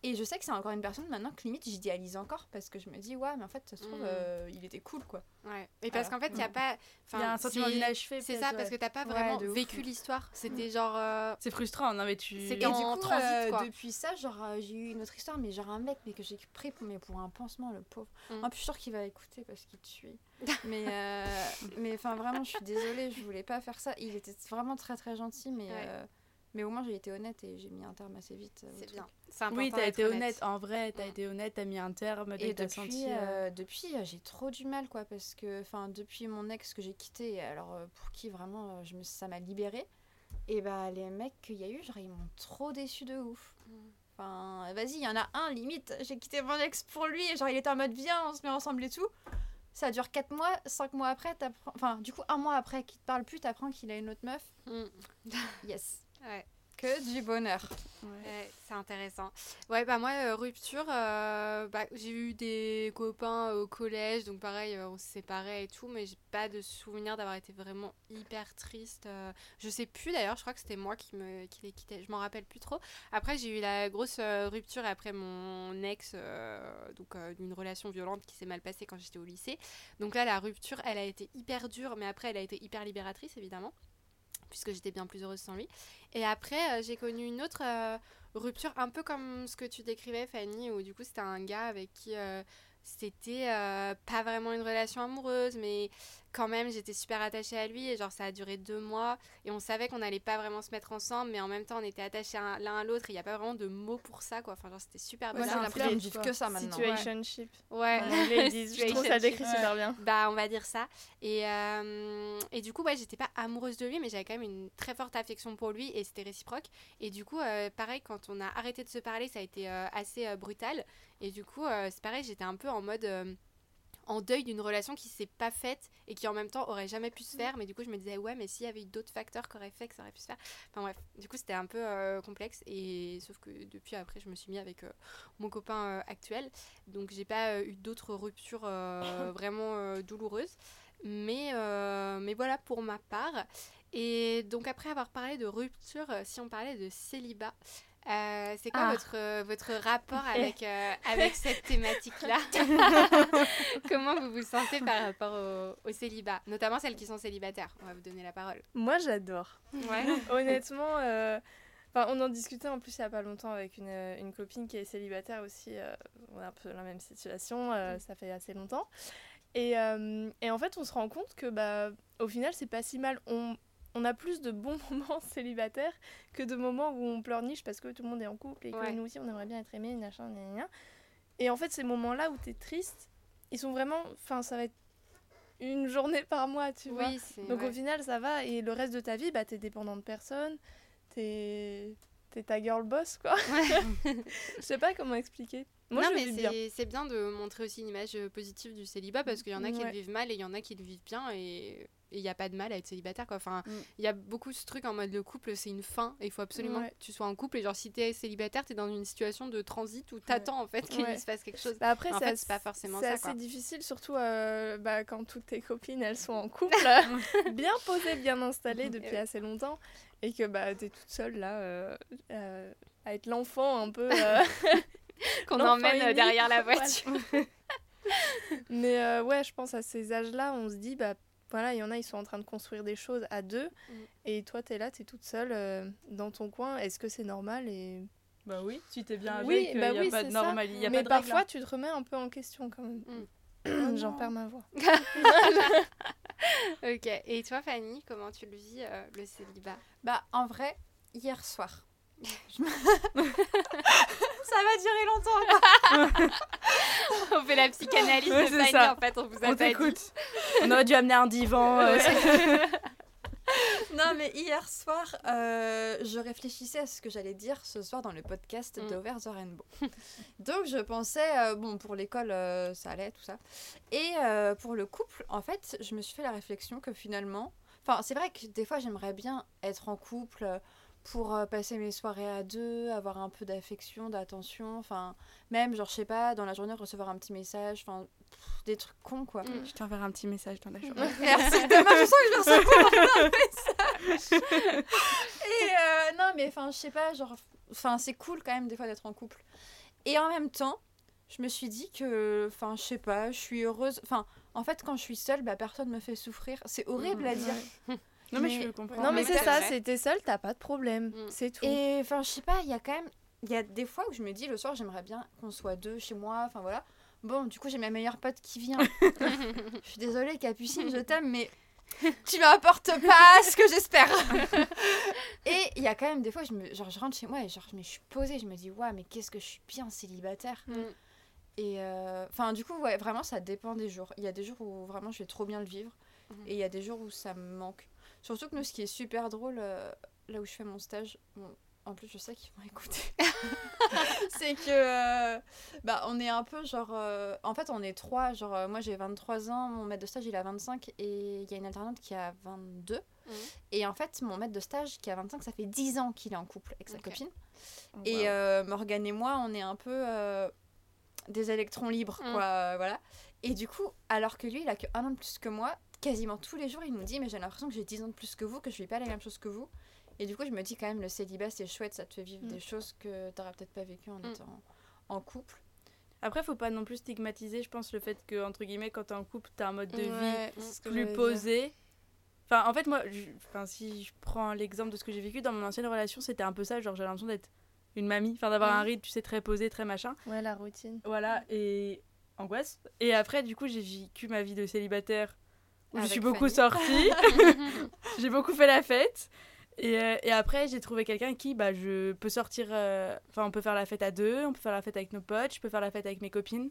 Et je sais que c'est encore une personne maintenant que limite j'idéalise encore parce que je me dis ouais mais en fait ça se trouve Mm. euh, il était cool quoi. Ouais. Et parce Voilà. qu'en fait, il n'y a Mm. pas. Il y a un sentiment d'inachevé. C'est ça, parce que t'as pas vraiment vécu l'histoire. C'était genre. euh, C'est frustrant, non mais tu. C'est Et quand- du en coup transit, euh, depuis ça genre euh, j'ai eu une autre histoire mais genre un mec mais que j'ai pris pour, mais pour un pansement le pauvre. Mm. En plus je suis sûre qu'il va écouter parce qu'il te suit. mais euh, (laughs) mais enfin vraiment je suis désolée je voulais pas faire ça. Il était vraiment très très gentil mais Ouais. Mais au moins j'ai été honnête et j'ai mis un terme assez vite. euh, C'est bien. Oui, t'as été honnête. En vrai, t'as été honnête, t'as mis un terme Et depuis, senti. euh, euh, depuis j'ai trop du mal, quoi, parce que, enfin, depuis mon ex que j'ai quitté, alors pour qui vraiment je me, ça m'a libérée, et bah les mecs qu'il y a eu, genre ils m'ont trop déçu de ouf. Enfin, vas-y, il y en a un, limite, j'ai quitté mon ex pour lui, et genre il était en mode viens, on se met ensemble et tout. Ça dure 4 mois, 5 mois après, t'apprends. Enfin, du coup, un mois après qu'il te parle plus, t'apprends qu'il a une autre meuf. Mm. Yes. Ouais. Que du bonheur. ouais. Ouais, c'est intéressant. Ouais, bah moi, euh, rupture, euh, bah, j'ai eu des copains au collège, donc pareil, euh, on se séparait et tout, mais j'ai pas de souvenir d'avoir été vraiment hyper triste. je sais plus d'ailleurs, je crois que c'était moi qui, me, qui les quittais, je m'en rappelle plus trop. Après, j'ai eu la grosse rupture après mon ex, donc d'une relation violente qui s'est mal passée quand j'étais au lycée. Donc là, la rupture, elle a été hyper dure, mais après, elle a été hyper libératrice, évidemment, puisque j'étais bien plus heureuse sans lui. Et après, euh, j'ai connu une autre euh, rupture, un peu comme ce que tu décrivais, Fanny, où du coup, c'était un gars avec qui euh, c'était pas vraiment une relation amoureuse, mais quand même, j'étais super attachée à lui. Et genre, ça a duré deux mois. Et on savait qu'on n'allait pas vraiment se mettre ensemble, mais en même temps, on était attachés un- l'un à l'autre. Et il n'y a pas vraiment de mots pour ça, quoi. Enfin, genre, c'était super Ouais, bizarre. l'impression que ça maintenant. Situationship. Ouais. (laughs) Disent. Je trouve ça décrit Ouais. super bien. Bah, on va dire ça. Et, euh, et du coup, ouais, j'étais pas amoureuse de lui, mais j'avais quand même une très forte affection pour lui et c'était réciproque. Et du coup, euh, pareil, quand on a arrêté de se parler, ça a été euh, assez euh, brutal. Et du coup, euh, c'est pareil, j'étais un peu en mode. En deuil d'une relation qui s'est pas faite et qui en même temps aurait jamais pu se faire mais du coup je me disais ouais mais s'il y avait eu d'autres facteurs qui auraient fait que ça aurait pu se faire enfin bref du coup c'était un peu euh, complexe et sauf que depuis après je me suis mis avec euh, mon copain euh, actuel donc j'ai pas eu d'autres ruptures (laughs) vraiment douloureuses. Mais, mais voilà pour ma part. Et donc après avoir parlé de rupture, si on parlait de célibat, Euh, c'est quoi Ah. votre, euh, votre rapport avec, euh, avec (laughs) cette thématique-là (laughs) Comment vous vous sentez par rapport au, au célibat Notamment celles qui sont célibataires? On va vous donner la parole. Moi, j'adore. Ouais. (laughs) Honnêtement, euh, enfin, on en discutait en plus il y a pas longtemps avec une, une copine qui est célibataire aussi. euh, on est un peu dans la même situation, euh, ça fait assez longtemps. Et, euh, et en fait, on se rend compte que bah, au final, c'est pas si mal. On, on a plus de bons (laughs) moments célibataires que de moments où on pleurniche parce que tout le monde est en couple et que Ouais. nous aussi on aimerait bien être aimés, machin. Et en fait, ces moments-là où t'es triste, ils sont vraiment. Enfin, ça va être une journée par mois, tu vois. Oui. Donc ouais. au final, ça va. Et le reste de ta vie, bah, t'es dépendant de personne. T'es t'es ta girl boss, quoi. (laughs) (laughs) Je sais pas comment expliquer. Moi, non, je mais bien. c'est- bien de montrer aussi une image euh, positive du célibat parce qu'il y en a qui le Ouais. vivent mal et il y en a qui le vivent bien et il n'y a pas de mal à être célibataire. Quoi. Enfin, Mm. il y a beaucoup ce truc en mode le couple, c'est une fin et il faut absolument Ouais. que tu sois en couple. Et genre, si tu es célibataire, tu es dans une situation de transit où tu attends en fait qu'il Ouais. se passe quelque chose. Bah, après, En c'est fait, c'est pas forcément c'est ça, assez quoi. difficile, surtout euh, bah, quand toutes tes copines, elles sont en (laughs) couple, bien posées, bien installées (laughs) depuis ouais. assez longtemps. Et que bah, t'es toute seule, là, euh, euh, à être l'enfant un peu... euh, (laughs) Qu'on emmène euh, derrière la voiture. Mais euh, ouais, je pense à ces âges-là, on se dit, bah voilà, il y en a, ils sont en train de construire des choses à deux. Mm. Et toi, t'es là, t'es toute seule euh, dans ton coin. Est-ce que c'est normal et... Bah oui, si t'es bien Oui, avec, il bah n'y a oui, pas c'est de ça. normal, y a Mais pas de règle, parfois, hein. tu te remets un peu en question quand même. Mm. J'en perds ma voix. (laughs) ok. Et toi, Fanny, comment tu le vis, euh, le célibat? Bah, en vrai, hier soir. Je ça va durer longtemps. (laughs) On fait la psychanalyse Ouais, de c'est Fanny, ça. en fait, on vous a On pas dit. On aurait dû amener un divan. euh, (laughs) Non, mais hier soir, euh, je réfléchissais à ce que j'allais dire ce soir dans le podcast Mm. d'Over the Rainbow. (laughs) Donc, je pensais, euh, bon, pour l'école, euh, ça allait, tout ça. Et euh, pour le couple, en fait, je me suis fait la réflexion que finalement. Enfin, c'est vrai que des fois, j'aimerais bien être en couple euh, pour euh, passer mes soirées à deux, avoir un peu d'affection, d'attention. Enfin, même, genre, je sais pas, dans la journée, recevoir un petit message. Enfin, des trucs cons, quoi. Mm. Je t'enverrai un petit message dans la journée. (laughs) Merci, demain je sens que je vais recevoir un message. Et euh, non, mais enfin, je sais pas, genre, enfin, c'est cool quand même des fois d'être en couple. Et en même temps, je me suis dit que, enfin, je sais pas, je suis heureuse. Enfin, en fait, quand je suis seule, bah, personne me fait souffrir. C'est horrible à dire. Non, mais, Mais- je peux comprendre. Non, mais mais c'est ça, c'est t'es seule, t'as pas de problème. Mm. C'est tout. Et enfin, je sais pas, il y a quand même. Il y a des fois où je me dis le soir, j'aimerais bien qu'on soit deux chez moi. Enfin voilà. Bon, du coup, j'ai ma meilleure pote qui vient. (laughs) je suis désolée, Capucine, je t'aime, mais (laughs) tu m'apportes pas ce que j'espère. (laughs) et il y a quand même des fois, je, me, genre, je rentre chez moi et genre, je me suis posée, je me dis, ouais, mais qu'est-ce que je suis bien célibataire. Mm. Et euh, enfin, du coup, ouais, vraiment, ça dépend des jours. Il y a des jours où vraiment je vais trop bien le vivre. Mhm. Et il y a des jours où ça me manque. Surtout que nous, ce qui est super drôle, euh, là où je fais mon stage, bon, en plus, je sais qu'ils vont écouter. (laughs) c'est que, euh, bah, on est un peu genre. euh, en fait, on est trois. Genre, moi, j'ai 23 ans, mon maître de stage, il a 25, et il y a une alternante qui a 22. Mhm. Et en fait, mon maître de stage, qui a 25, ça fait 10 ans qu'il est en couple avec sa Ok. copine. Wow. Et euh, Morgane et moi, on est un peu euh, des électrons libres, Mm. quoi. euh, voilà. Et du coup, alors que lui, il a que un an de plus que moi, quasiment tous les jours, il nous dit Mais j'ai l'impression que j'ai 10 ans de plus que vous, que je vis pas les mêmes choses que vous. Et du coup, je me dis quand même, le célibat, c'est chouette, ça te fait vivre Mm. des choses que t'aurais peut-être pas vécues en Mm. étant en couple. Après, faut pas non plus stigmatiser, je pense, le fait que, entre guillemets, quand t'es en couple, t'as un mode de vie Ouais, plus posé. Enfin, en fait, moi, je- enfin, si je prends l'exemple de ce que j'ai vécu dans mon ancienne relation, c'était un peu ça. Genre, j'avais l'impression d'être une mamie, enfin, d'avoir un rythme, tu sais, très posé, très machin. Ouais, la routine. Voilà, et angoisse. Et après, du coup, j'ai vécu ma vie de célibataire où je suis beaucoup Fanny. sortie. (laughs) (laughs) j'ai beaucoup fait la fête. Et, euh, et après, j'ai trouvé quelqu'un qui, bah, je peux sortir. euh, Enfin, on peut faire la fête à deux, on peut faire la fête avec nos potes, je peux faire la fête avec mes copines.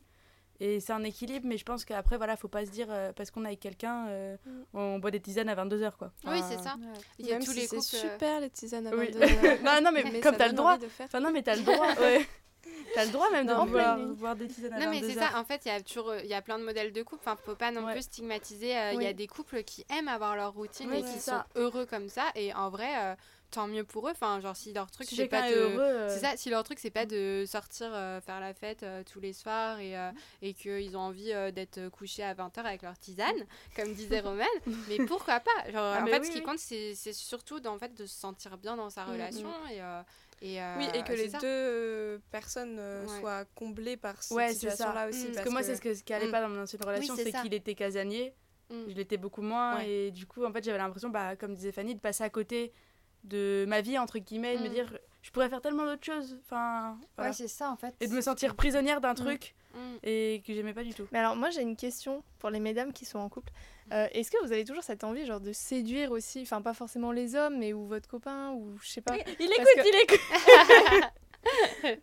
Et c'est un équilibre, mais je pense qu'après, voilà, faut pas se dire, euh, parce qu'on est avec quelqu'un, euh, Mm. on boit des tisanes à 22h, quoi. Oui, c'est ça. Il y a Même tous si les c'est couples. euh, super les tisanes à Oui. 22 heures. (laughs) non, non, mais, Mais comme t'as le droit. envie de faire. Enfin, non, mais t'as le droit, ouais. T'as le droit même de Non, boire des tisanes à Non mais 22 c'est ça, en fait il y a toujours euh, il y a plein de modèles de couple, enfin faut pas non Ouais. plus stigmatiser, euh, il y a des couples qui aiment avoir leur routine Oui, et qui ça. sont heureux comme ça et en vrai euh, tant mieux pour eux. Enfin, genre, si leur truc, Si c'est pas de. heureux. euh, C'est ça, si leur truc c'est pas de sortir euh, faire la fête euh, tous les soirs et, euh, et qu'ils ont envie euh, d'être couchés à 20h avec leur tisane, (laughs) comme disait Romane, mais pourquoi pas? Genre, Ah, En fait, oui, ce qui oui. compte, c'est c'est surtout d'en fait, de se sentir bien dans sa Mm, relation et. Euh, et, Oui, et euh, que les ça. deux euh, personnes euh, Ouais. soient comblées par cette Ouais, situation-là aussi. Parce parce que moi, c'est ce, que, ce qui allait Mm. pas dans mon ancienne relation, c'est qu'il était casanier. Mm. Je l'étais beaucoup moins. Ouais. Et du coup, en fait, j'avais l'impression, bah, comme disait Fanny, de passer à côté de ma vie, entre guillemets, et de me Mm. dire, je pourrais faire tellement d'autres choses. Enfin, voilà. Ouais, c'est ça en fait. et de me sentir prisonnière d'un truc. Et que j'aimais pas du tout. Mais alors, moi, j'ai une question pour les mesdames qui sont en couple. Euh, Est-ce que vous avez toujours cette envie, genre, de séduire aussi, enfin, pas forcément les hommes, mais ou votre copain, ou je sais pas? Il écoute, que- il écoute.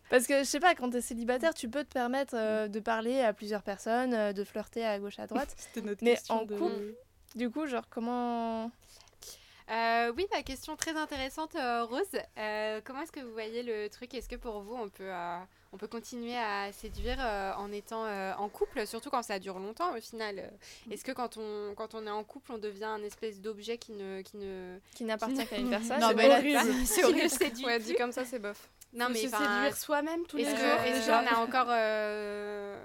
(laughs) Parce que je sais pas, quand t'es célibataire, tu peux te permettre euh, de parler à plusieurs personnes, euh, de flirter à gauche à droite. (laughs) C'était notre Mais question en de- couple, Du coup, genre, comment? Euh, oui, ma question très intéressante, euh, Rose. Euh, comment est-ce que vous voyez le truc? Est-ce que pour vous, on peut, euh, on peut continuer à séduire euh, en étant euh, en couple, surtout quand ça dure longtemps au final euh, Est-ce que quand on, quand on est en couple, on devient un espèce d'objet qui ne, qui ne, qui n'appartient qu'à une personne? Non, c'est mais horrible. c'est horrible. séduit Ouais, dit comme ça, c'est bof. Non, Faut mais se séduire soi-même tous les jours. est-ce qu'on a encore, euh,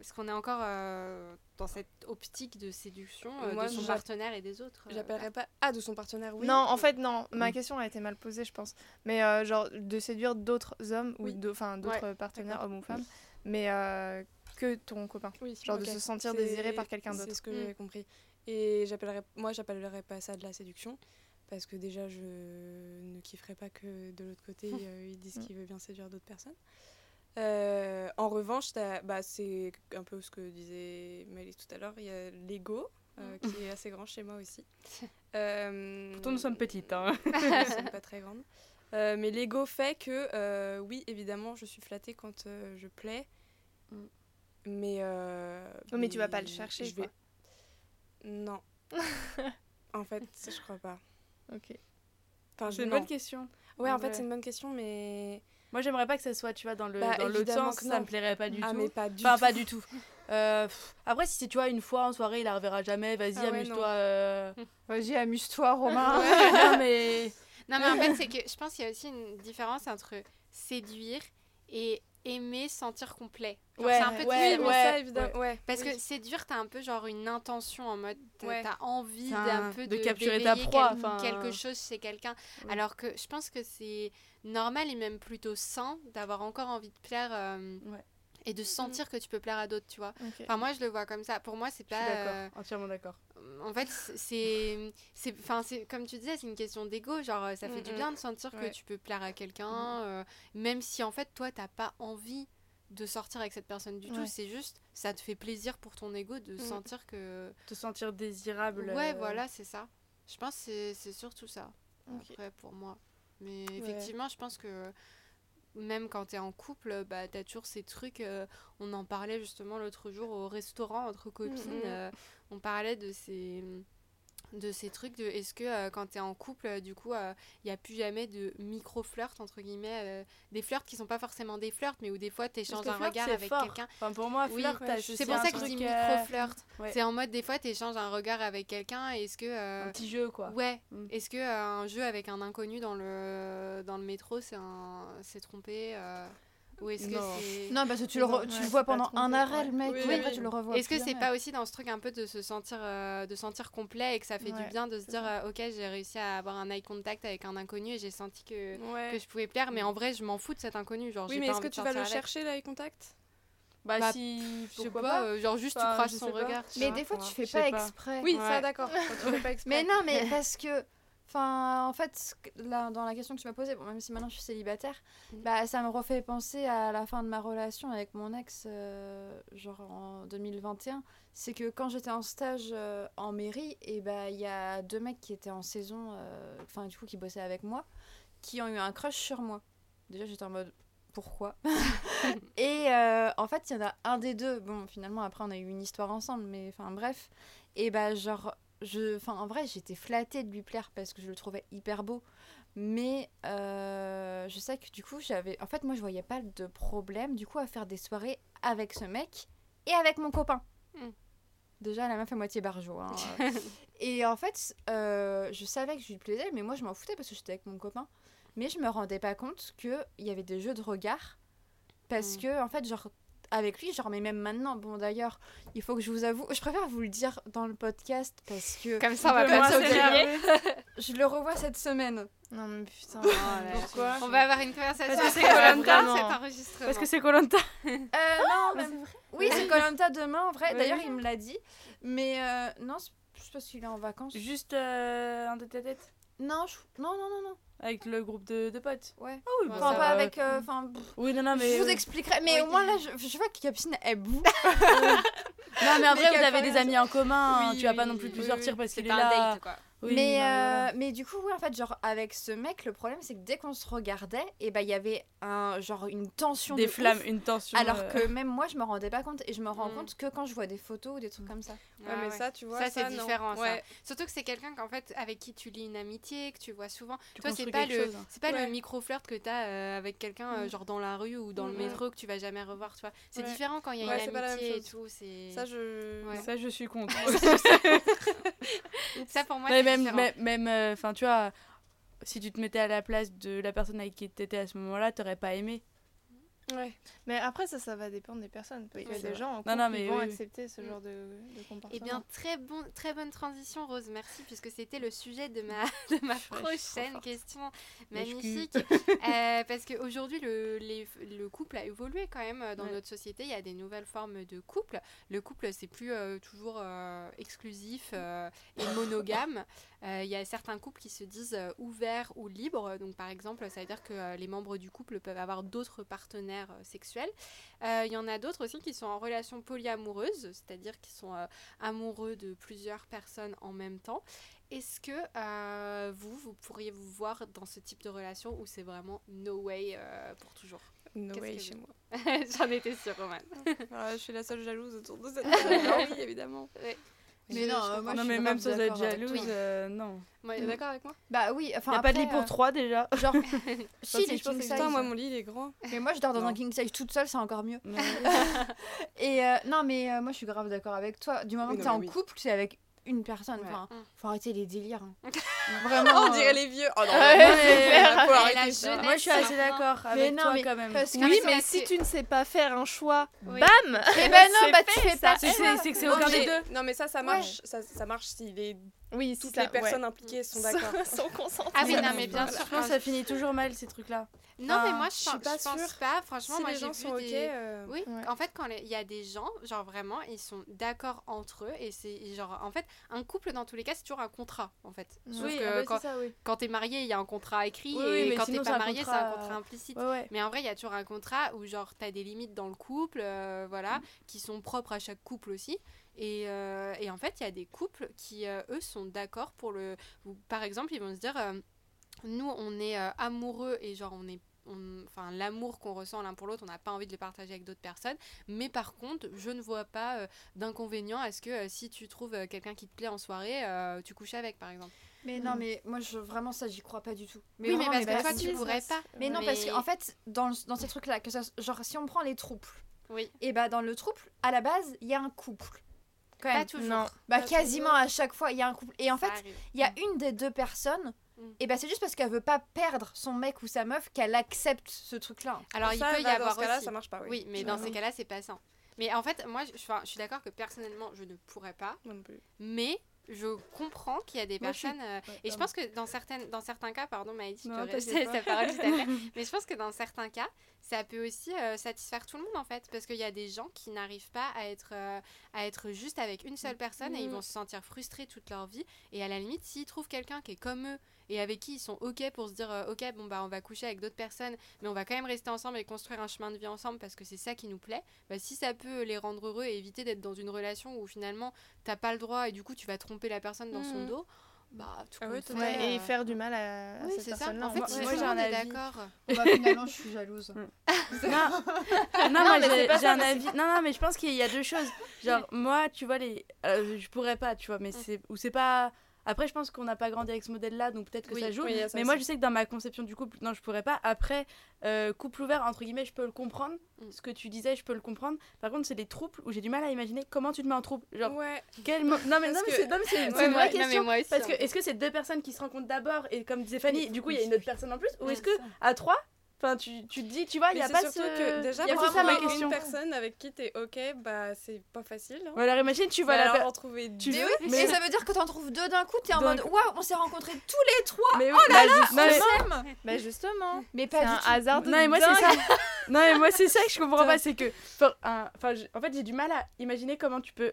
est-ce qu'on est encore euh, dans cette optique de séduction euh, Moi, de son partenaire et des autres euh, J'appellerais pas. Ah, de son partenaire, oui. Non, en fait, non. Ma question a été mal posée, je pense. Mais euh, genre, de séduire d'autres hommes, Oui. ou enfin, d'autres partenaires, hommes ou femmes, mais euh, que ton copain. Oui, Genre de se sentir C'est- désiré par quelqu'un C'est d'autre. ce que Mm. j'avais compris. Et j'appellerais, moi, j'appellerais pas ça de la séduction. Parce que déjà, je ne kifferais pas que de l'autre côté, (laughs) euh, ils disent Mm. qu'ils veulent bien séduire d'autres personnes. Euh, en revanche, t'as- bah, c'est un peu ce que disait Maëlys tout à l'heure. Il y a l'ego, euh, qui est assez grand chez moi aussi. (laughs) Euh, Pourtant, nous sommes petites. Hein. (laughs) nous sommes pas (laughs) très grandes. Euh, mais l'ego fait que, euh, oui, évidemment, je suis flattée quand euh, je plais. Mm. Mais, euh, Oui, mais tu vas pas le chercher, je quoi. vais... Non. en fait, je crois pas. Ok. Enfin, C'est une non. bonne question. Ouais, en fait, c'est une bonne question, mais... Moi, j'aimerais pas que ça soit, tu vois, dans le Bah, dans l'autre évidemment sens, que ça me plairait pas du ah, tout. mais pas du enfin, tout. pas du tout. Euh, pff, après, si c'est, tu vois, une fois en soirée, il la reverra jamais, vas-y, Ah amuse-toi. euh. Vas-y, amuse-toi, Romain. (laughs) non, mais. Non, mais en fait, c'est que je pense qu'il y a aussi une différence entre séduire et aimer sentir complet. Ouais, c'est un peu ouais, oui, ouais, ça, évidemment, ouais. Parce oui. que séduire, t'as un peu genre une intention en mode t'as envie d'un un- peu de de, capturer ta proie, quel- enfin. quelque chose chez quelqu'un. Alors que je pense que c'est normal et même plutôt sain d'avoir encore envie de plaire euh, Ouais. Et de sentir que tu peux plaire à d'autres, tu vois. Enfin, moi, je le vois comme ça. Pour moi, c'est Je suis pas. d'accord, euh, entièrement d'accord. en fait, c'est, c'est, enfin, c'est comme tu disais, c'est une question d'ego. Genre, ça fait du bien de sentir Ouais. que tu peux plaire à quelqu'un, euh, même si en fait, toi, t'as pas envie de sortir avec cette personne du tout. C'est juste, ça te fait plaisir pour ton ego de Mm. sentir que. Te sentir désirable. Ouais, euh, voilà, c'est ça. Je pense que c'est, c'est surtout ça. Ok. Après, pour moi. Mais effectivement, je pense que même quand t'es en couple, bah, t'as toujours ces trucs. euh, on en parlait justement l'autre jour au restaurant entre copines. Mhm. euh, on parlait de ces de ces trucs de est-ce que euh, quand t'es en couple euh, du coup il n'y a plus jamais de micro flirts entre guillemets euh, des flirts qui sont pas forcément des flirts mais où des fois t'échanges que un regard avec quelqu'un Enfin, pour moi, flirt, c'est pour ça que je dis euh, micro flirt ouais. c'est en mode des fois t'échanges un regard avec quelqu'un et est-ce que euh, Un petit jeu, quoi. Ouais. Mm. Est-ce que euh, un jeu avec un inconnu dans le dans le métro, c'est un euh, ou est-ce que Non. c'est Non, parce que tu le, Non, re- tu ouais, le c'est vois pendant un arrêt, ouais. le mec, Oui, et oui, après oui. tu le revois. Est-ce que c'est pas aussi dans ce truc un peu de se sentir euh, de sentir complet et que ça fait Ouais, du bien de se dire euh, OK, j'ai réussi à avoir un eye contact avec un inconnu et j'ai senti que Ouais. que je pouvais plaire mais en vrai, je m'en fous de cet inconnu, genre Oui, mais est-ce que tu vas le chercher, l'eye contact? Bah, Bah, si. Je sais pas, pas euh, genre juste Enfin, tu croises son regard. Mais des fois, tu fais pas exprès. Oui, ça, d'accord. Quand tu fais pas (laughs) exprès. Mais non, mais (laughs) parce que. Enfin, en fait, là, dans la question que tu m'as posée, bon, même si maintenant je suis célibataire, Mm. bah, ça me refait penser à la fin de ma relation avec mon ex, euh, genre en 2021. C'est que quand j'étais en stage euh, en mairie, bah, il y a deux mecs qui étaient en saison, euh, enfin, du coup, qui bossaient avec moi, qui ont eu un crush sur moi. Déjà, j'étais en mode pourquoi? (laughs) Et en fait, il y en a un des deux. Bon, finalement, après, on a eu une histoire ensemble, mais enfin, bref. Et bah, genre, je, enfin, en vrai, j'étais flattée de lui plaire parce que je le trouvais hyper beau. Mais euh, je sais que du coup, j'avais. En fait, moi, je voyais pas de problème, du coup, à faire des soirées avec ce mec et avec mon copain. Mm. Déjà, la meuf est moitié barjo. hein. (laughs) Et en fait, euh, je savais que je lui plaisais, mais moi je m'en foutais parce que j'étais avec mon copain. Mais je me rendais pas compte qu'il y avait des jeux de regard. Parce Mm. que, en fait, genre, avec lui, genre, mais même maintenant, bon d'ailleurs, il faut que je vous avoue, je préfère vous le dire dans le podcast parce que Comme ça, on va pas s'énerver. (laughs) je le revois cette semaine. Non, mais putain. (laughs) Pourquoi On va avoir une conversation Parce que c'est cet enregistrement. Parce que c'est Colanta. (laughs) Euh, non, mais... Oui, c'est Colanta demain, en vrai. Oui. D'ailleurs, il me l'a dit. Mais euh, non, c'est c'est parce qu'il est en vacances. Juste euh, un tête à tête Non, je- non, non, non, non. avec le groupe de, de potes. Ouais. Ah oui, Enfin, ça pas avec. euh, Enfin, pff, Oui, non, non, mais. je vous expliquerai. Mais Oui. au moins là, je, je vois que Capucine, elle boue. (laughs) Non, mais en vrai, vous avez des amis en commun. Oui, tu vas pas non plus oui, plus oui, sortir oui. parce qu'il C'est est un là. date, quoi. Oui, mais, voilà. euh, mais du coup, oui, en fait, genre, avec ce mec, le problème, c'est que dès qu'on se regardait, et ben il y avait un, genre, une tension. Des de flammes, ouf, une tension. Alors euh, que (laughs) même moi, je me rendais pas compte. Et je me rends Mm. compte que quand je vois des photos ou des trucs comme ça. Ouais, Ah mais ouais. ça, tu vois. Ça, c'est différent, ça. Ouais. Surtout que c'est quelqu'un qu'en fait avec qui tu lis une amitié, que tu vois souvent. Tu Toi, c'est construis pas le, chose. hein. c'est pas Ouais. le micro flirt que t'as euh, avec quelqu'un euh, Mm. genre dans la rue ou dans le Mm. métro que tu vas jamais revoir, tu vois. C'est Ouais. différent quand il y a Ouais, une amitié et tout. Je. Ça, je suis contre. (laughs) ça pour moi. Même, même, même, euh, enfin, tu vois, si tu te mettais à la place de la personne avec qui t'étais à ce moment-là, t'aurais pas aimé. Ouais. Mais après, ça, ça va dépendre des personnes. Qu'il y a des gens en Non, qui vont oui, oui. accepter ce Mm. genre de, de comportement. Eh bien, très, bon, très bonne transition, Rose, merci, puisque c'était le sujet de ma, (laughs) de ma prochaine question magnifique. (laughs) Euh, parce qu'aujourd'hui, le, les- le couple a évolué quand même euh, dans Ouais. notre société. Il y a des nouvelles formes de couple. Le couple, c'est plus euh, toujours euh, exclusif euh, et monogame. Euh, Il y a certains couples qui se disent euh, ouverts ou libres. Donc, par exemple, ça veut dire que euh, les membres du couple peuvent avoir d'autres partenaires euh, sexuels. Euh, Il y en a d'autres aussi qui sont en relation polyamoureuse, c'est-à-dire qui sont euh, amoureux de plusieurs personnes en même temps. Est-ce que euh, vous, vous pourriez vous voir dans ce type de relation où c'est vraiment no way euh, pour toujours? No way chez moi. (laughs) J'en étais sûre, Roman. Voilà, je suis la seule jalouse autour de cette (laughs) table. Ah oui, évidemment. Mais non, euh, moi, non, je mais suis même être d'accord avec jalouse, euh, non. Moi, T'es d'accord avec moi Bah oui, enfin. Y a pas de lit pour euh, trois déjà. (laughs) Genre, (laughs) si, si, les je pense king que size. Putain, moi, mon lit, il est grand. Mais moi, je dors dans Non. un king size toute seule, c'est encore mieux. (laughs) Et euh, non, mais euh, moi, je suis grave d'accord avec toi. Du moment que t'es en oui. couple, c'est avec une personne. Ouais. Enfin, Mm. faut arrêter les délires. hein. (laughs) Vraiment. on dirait euh, les vieux. Oh non, Ouais, non, c'est mais clair. faut Et arrêter la ça. jeunesse, Moi, je suis assez maintenant. d'accord Mais avec non, toi mais quand même. parce que- Oui, mais si tu ne sais pas faire un choix, Oui. bam Eh (laughs) ben non, bah fait, tu fais ça. pas. C'est c'est- c'est que c'est aucun des deux. Non, mais ça, ça marche. Ça, ça marche si les... Oui, toutes les personnes impliquées sont d'accord. (laughs) sont consentantes. Ah oui, non, mais bien Je sûr. que ça finit toujours mal ces trucs-là. Non, mais moi, je je, suis pense- pas je pense sûre. pas. Franchement, Si moi, les j'ai gens vu sont des... ok. euh, Oui, ouais. en fait, quand il y a des gens, genre vraiment, ils sont d'accord entre eux et c'est genre, en fait, un couple dans tous les cas, c'est toujours un contrat, en fait. Sauf Oui, que ah bah, quand, c'est ça, oui. quand t'es marié, il y a un contrat écrit Oui, oui, et mais quand t'es sinon, pas marié, c'est contrat, un contrat implicite. Mais en vrai, il y a toujours un contrat où genre t'as des limites dans le couple, euh, voilà, qui sont propres à chaque couple aussi. Et, euh, et en fait, il y a des couples qui, euh, eux, sont d'accord pour le... par exemple, ils vont se dire, euh, nous, on est amoureux et genre, on est... Enfin, l'amour qu'on ressent l'un pour l'autre, on n'a pas envie de le partager avec d'autres personnes. Mais par contre, je ne vois pas euh, d'inconvénient à ce que euh, si tu trouves euh, quelqu'un qui te plaît en soirée, tu couches avec, par exemple. Mais non, mais moi, je, vraiment, ça, j'y crois pas du tout. oui, mais vraiment, parce que bah, toi, si. tu pourrais pas. Mais non, parce Mais- qu'en fait, dans, dans ces trucs-là, que ça, genre, si on prend les trouples, Oui. et bah, dans le trouble, à la base, il y a un couple. Quand Pas toujours. Non. Bah, pas quasiment à chaque fois, il y a un couple. Et en Ça fait, il y a une des deux personnes, Mm. et bah, c'est juste parce qu'elle veut pas perdre son mec ou sa meuf qu'elle accepte ce truc-là. Alors, il Ça, peut y avoir dans ce cas-là, aussi. ça marche pas. Oui, Oui, mais dans ces cas-là, c'est pas sain. Mais en fait, moi, je, suis d'accord que personnellement, je ne pourrais pas, Moi non plus. mais je comprends qu'il y a des Moi, personnes. euh, et je pense que dans, certaines, dans certains cas, pardon, Maïdi, tu Non, (laughs) pas. sa parole juste après. Mais je pense que dans certains cas, ça peut aussi euh, satisfaire tout le monde en fait. Parce qu'il y a des gens qui n'arrivent pas à être, euh, à être juste avec une seule personne et ils Mhm. vont se sentir frustrés toute leur vie. Et à la limite, s'ils trouvent quelqu'un qui est comme eux et avec qui ils sont ok pour se dire euh, ok, bon bah on va coucher avec d'autres personnes, mais on va quand même rester ensemble et construire un chemin de vie ensemble parce que c'est ça qui nous plaît, bah, si ça peut les rendre heureux et éviter d'être dans une relation où finalement t'as pas le droit et du coup tu vas tromper la personne dans son Mhm. dos, bah tout Ah ouais, fait, Ouais, et euh, faire du mal à, à Oui, cette c'est ça. personne-là. En fait, Moi- si moi, j'ai un avis. d'accord. bah, finalement, je suis jalouse. (laughs) Non, non, moi mais c'est j'ai un avis. Non, non, mais je pense qu'il y a deux choses. Genre, moi, tu vois, les... euh, je pourrais pas, tu vois, mais c'est. Ou c'est pas Après, je pense qu'on n'a pas grandi avec ce modèle-là, donc peut-être que Oui, ça joue. oui, ça mais moi, je sais que dans ma conception du couple, non, je pourrais pas. Après, euh, couple ouvert, entre guillemets, je peux le comprendre. Mm. Ce que tu disais, je peux le comprendre. Par contre, c'est des troubles où j'ai du mal à imaginer comment tu te mets en trouble. Genre, Ouais. quel mo- Non, mais, non, mais c'est non, mais c'est- c'est Ouais, une vraie ouais, question. aussi, Parce que hein. est-ce que c'est deux personnes qui se rencontrent d'abord et comme disait Fanny, du coup, il y a une autre personne en plus Ou est-ce que ça. à trois Enfin, tu, tu te dis, tu vois, il Mais y a pas surtout ce... que déjà, il y a pour pas ça ma question. une personne avec qui t'es ok, bah c'est pas facile. hein. Ou alors imagine, tu vois Mais la alors, per- en trouver tu deux, veux- Et mais- ça veut dire que t'en trouves deux d'un coup, t'es en mode waouh, on s'est rencontrés tous les trois, Mais oui, bah, juste- non, mais- ensemble Bah justement, Mais pas un du tout. hasard de Non mais moi c'est ça. (laughs) Non mais moi c'est ça que je comprends pas, c'est que enfin en fait j'ai du mal à imaginer comment tu peux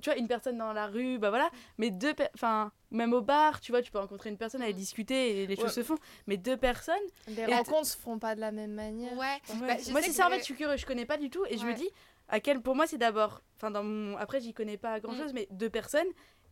tu vois une personne dans la rue bah voilà mais deux enfin même au bar tu vois tu peux rencontrer une personne aller discuter et les Ouais. choses se font mais deux personnes Les rencontres se font pas de la même manière. Ouais. Bah, moi sais c'est ça en fait je suis curieux je connais pas du tout et je me dis à quel pour moi c'est d'abord enfin dans mon après j'y connais pas grand chose mais deux personnes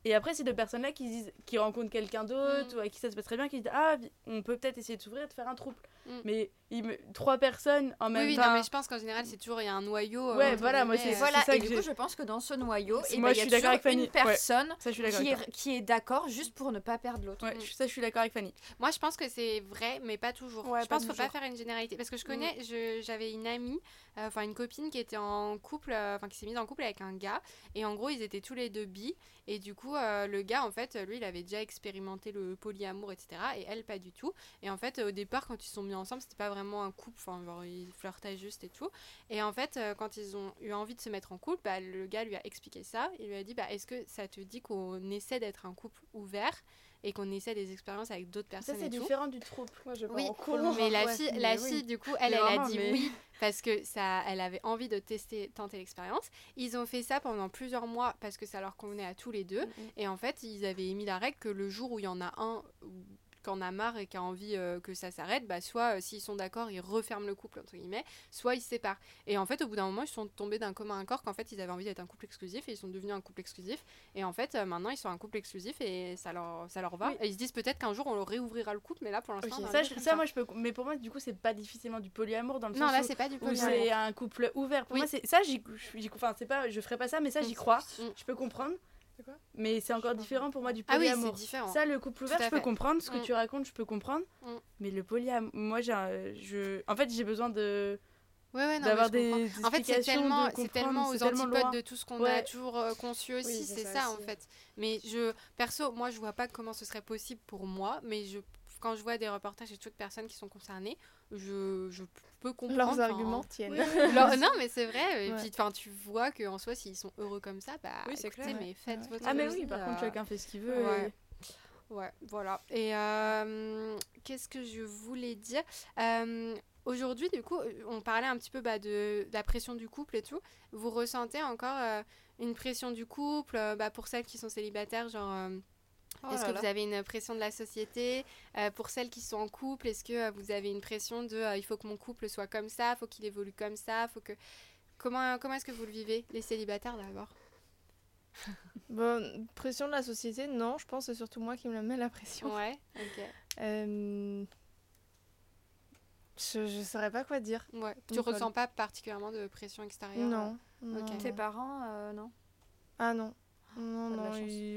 et après ces deux personnes là qui disent qui rencontrent quelqu'un d'autre Mm. ou avec qui ça se passe très bien qui disent ah on peut peut-être essayer de s'ouvrir de faire un trouble Mm. mais il me... trois personnes en Oui, même oui, temps non, mais je pense qu'en général, c'est toujours, il y a un noyau. euh, Ouais, voilà, moi, c'est- euh, Voilà, ça et que du coup, je pense que dans ce noyau, et moi, ben, il y a suis d'accord toujours avec une. Ouais. personne ça je suis d'accord qui est, qui est d'accord juste pour ne pas perdre l'autre. Ouais, Mm. ça je suis d'accord avec Fanny. Moi, je pense que c'est vrai, mais pas toujours. Ouais, je pas pense qu'il faut pas faire une généralité. Parce que je connais, j'avais une amie, enfin une copine qui était en couple, euh, enfin qui s'est mise en couple avec un gars. Et en gros, ils étaient tous les deux bi. Et du coup, euh, le gars, en fait, lui, il avait déjà expérimenté le polyamour, etc. Et elle, pas du tout. Et en fait, au départ, quand ils sont mis ensemble, c'était pas vraiment un couple. Enfin, ils flirtaient juste et tout. Et en fait, euh, quand ils ont eu envie de se mettre en couple, bah, le gars lui a expliqué ça. Il lui a dit bah, Est-ce que ça te dit qu'on essaie d'être un couple ouvert? Et qu'on essaie des expériences avec d'autres Ça personnes c'est et tout différent du trouble. Moi, je Oui, en mais la fille, la oui. fille du coup, elle, Mais elle a dit mais- oui parce que ça, elle avait envie de tester, tenter l'expérience. Ils ont fait ça pendant plusieurs mois parce que ça leur convenait à tous les deux. Et en fait, ils avaient émis la règle que le jour où il y en a un qui en a marre et qui a envie euh, que ça s'arrête, bah soit euh, s'ils sont d'accord, ils referment le couple entre guillemets, soit ils se séparent. Et en fait, au bout d'un moment, ils sont tombés d'un commun accord qu'en fait, ils avaient envie d'être un couple exclusif et ils sont devenus un couple exclusif. Et en fait, euh, maintenant, ils sont un couple exclusif et ça leur, ça leur va. Oui. Et ils se disent peut-être qu'un jour, on leur réouvrira le couple, mais là, pour l'instant, Ok. on a Ça, je- moi je peux mais pour moi du coup c'est pas difficilement du polyamour dans le Non, sens là, où- c'est pas du polyamour. c'est un couple ouvert. Pour Oui. moi c'est ça j'y enfin c'est pas je ferais pas ça mais ça j'y Mm. crois. Mm. Je peux comprendre. Quoi Mais c'est encore différent pour moi du Ah oui, polyamour. c'est différent. Ça, le couple ouvert, je peux fait. comprendre. Ce que Mm. tu racontes, je peux comprendre. Mm. Mais le polyamour, moi, j'ai un- je... en fait, j'ai besoin de Ouais, ouais, non, d'avoir des, En fait, c'est explications, tellement, c'est aux tellement antipodes loin. de tout ce qu'on a toujours euh, conçu aussi, Oui, c'est ça, en fait. Mais je, perso, moi je vois pas comment ce serait possible pour moi, mais je, quand je vois des reportages et toutes personnes qui sont concernées, je, je peux comprendre. Leurs arguments tiennent. leur- non, mais c'est vrai. Et Ouais. puis, enfin, tu vois qu'en soi, s'ils sont heureux comme ça, bah, Oui, c'est écoutez, clair, mais faites Ouais. votre Ah, mais oui, par euh, contre, chacun fait ce qu'il veut. ouais. et- Ouais, voilà. Et euh, qu'est-ce que je voulais dire? Euh, Aujourd'hui, du coup, on parlait un petit peu bah, de, de la pression du couple et tout. Vous ressentez encore euh, une pression du couple euh, bah, pour celles qui sont célibataires, genre. Oh est-ce que là. vous avez une pression de la société Euh, Pour celles qui sont en couple, est-ce que euh, vous avez une pression de euh, il faut que mon couple soit comme ça, il faut qu'il évolue comme ça, faut que comment comment est-ce que vous le vivez les célibataires d'abord? (laughs) Bon, pression de la société, non, je pense que c'est surtout moi qui me met la pression. Ouais, ok. Euh, Je, je saurais pas quoi dire. Ouais. Tu ressens pas particulièrement de pression extérieure Non. non, Ok. non. Tes parents, euh, non? Ah non. Non, non,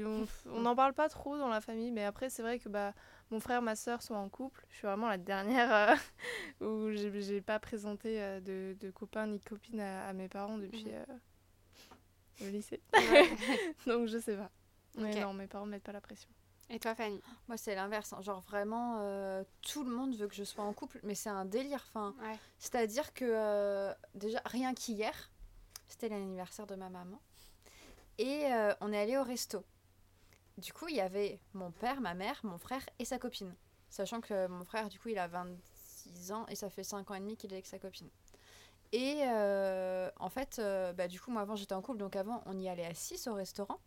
on (laughs) on n'en parle pas trop dans la famille, mais après, c'est vrai que bah, mon frère, ma soeur sont en couple. Je suis vraiment la dernière euh, (laughs) où j'ai j'ai pas présenté euh, de, de copains ni de copines à, à mes parents depuis Mhm. euh, le lycée. (laughs) Donc je sais pas. Mais non, mes parents ne mettent pas la pression. Et toi, Fanny? Moi, c'est l'inverse. hein. Genre, vraiment, euh, tout le monde veut que je sois en couple, mais c'est un délire. Enfin, Ouais. C'est-à-dire que, euh, déjà, rien qu'hier, c'était l'anniversaire de ma maman. Et euh, on est allé au resto. Du coup, il y avait mon père, ma mère, mon frère et sa copine. Sachant que mon frère, du coup, il a 26 ans et ça fait 5 ans et demi qu'il est avec sa copine. Et euh, en fait, euh, bah, du coup, moi avant j'étais en couple, donc avant on y allait à 6 au restaurant.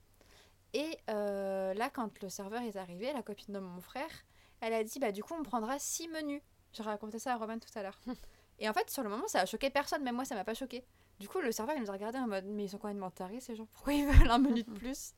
Et euh, là, quand le serveur est arrivé, la copine de mon frère, elle a dit bah du coup on prendra 6 menus. J'ai raconté ça à Roman tout à l'heure. (laughs) et en fait, sur le moment, ça a choqué personne, même moi ça m'a pas choqué. Du coup, le serveur il nous a regardé en mode mais ils sont complètement tarés ces gens, pourquoi ils veulent un (laughs) menu de plus?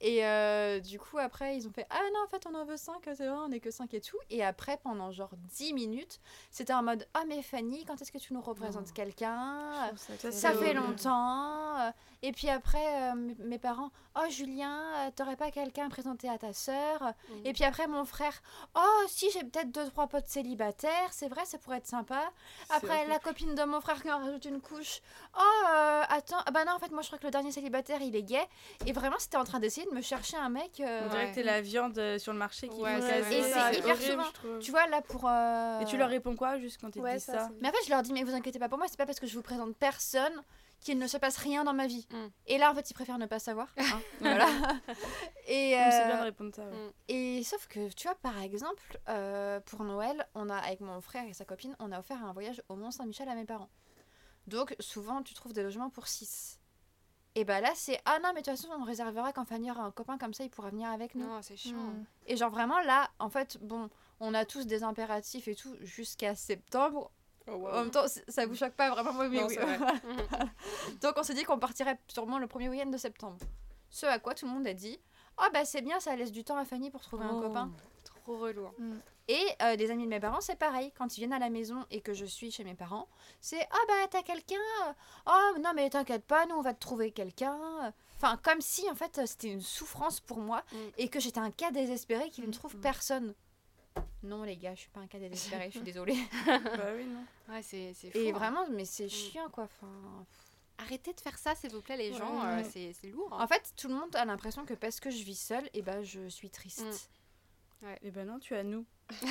Et euh, du coup, après, ils ont fait Ah non, en fait, on en veut 5, c'est vrai, on est que 5 et tout. Et après, pendant genre 10 minutes, c'était en mode Ah, mais Fanny, quand est-ce que tu nous représentes quelqu'un? Ça, fait horrible. longtemps. Et puis après, euh, mes- parents Oh, Julien, euh, t'aurais pas quelqu'un à présenter à ta sœur? Mhm. Et puis après, mon frère Oh, si, j'ai peut-être deux, trois potes célibataires, c'est vrai, ça pourrait être sympa. Après, la copine de mon frère qui en rajoute une couche. Oh, euh, attends, ah bah non, en fait, moi je crois que le dernier célibataire il est gay. Et vraiment, c'était en train d'essayer de me chercher un mec. euh, On dirait Ouais. que t'es la viande euh, sur le marché qui Ouais, caser. Et c'est hyper horrible, souvent. Tu vois, là pour. euh, Et tu leur réponds quoi juste quand ils te Ouais, disent ça, Mais en fait, je leur dis, mais vous inquiétez pas pour moi, c'est pas parce que je vous présente personne qu'il ne se passe rien dans ma vie. Mm. Et là, en fait, ils préfèrent ne pas savoir. hein, (laughs) voilà. (laughs) Et, C'est bien de répondre ça. ouais. Mm. et sauf que, tu vois, par exemple, euh, pour Noël, on a, avec mon frère et sa copine, on a offert un voyage au Mont-Saint-Michel à mes parents. Donc, souvent, tu trouves des logements pour 6. Et bah là, c'est Ah non, mais de toute façon, on réservera quand Fanny aura un copain comme ça, il pourra venir avec nous. Non, c'est chiant. Mm. Et genre, vraiment, là, en fait, bon, on a tous des impératifs et tout jusqu'à septembre. Oh, wow. En même temps, ça vous choque pas vraiment, mais Non, oui. vrai. (laughs) Donc on s'est dit qu'on partirait sûrement le premier week-end de septembre. Ce à quoi tout le monde a dit Oh bah c'est bien, ça laisse du temps à Fanny pour trouver un Oh, copain. Trop relou. hein. Et euh, des amis de mes parents, c'est pareil. Quand ils viennent à la maison et que je suis chez mes parents, c'est Ah bah t'as quelqu'un Oh non mais t'inquiète pas, nous on va te trouver quelqu'un. Enfin, comme si en fait c'était une souffrance pour moi Mm. et que j'étais un cas désespéré qui ne trouve Mm. personne. Non les gars, je suis pas un cas désespéré, je suis (laughs) désolée. Bah oui, non. Ouais, c'est c'est fou. Et hein. vraiment, mais c'est chiant quoi. Enfin, Arrêtez de faire ça, s'il vous plaît, les gens. Ouais. euh, c'est c'est lourd. hein. En fait, tout le monde a l'impression que parce que je vis seule, et ben je suis triste. Et ben non, tu as nous. (laughs)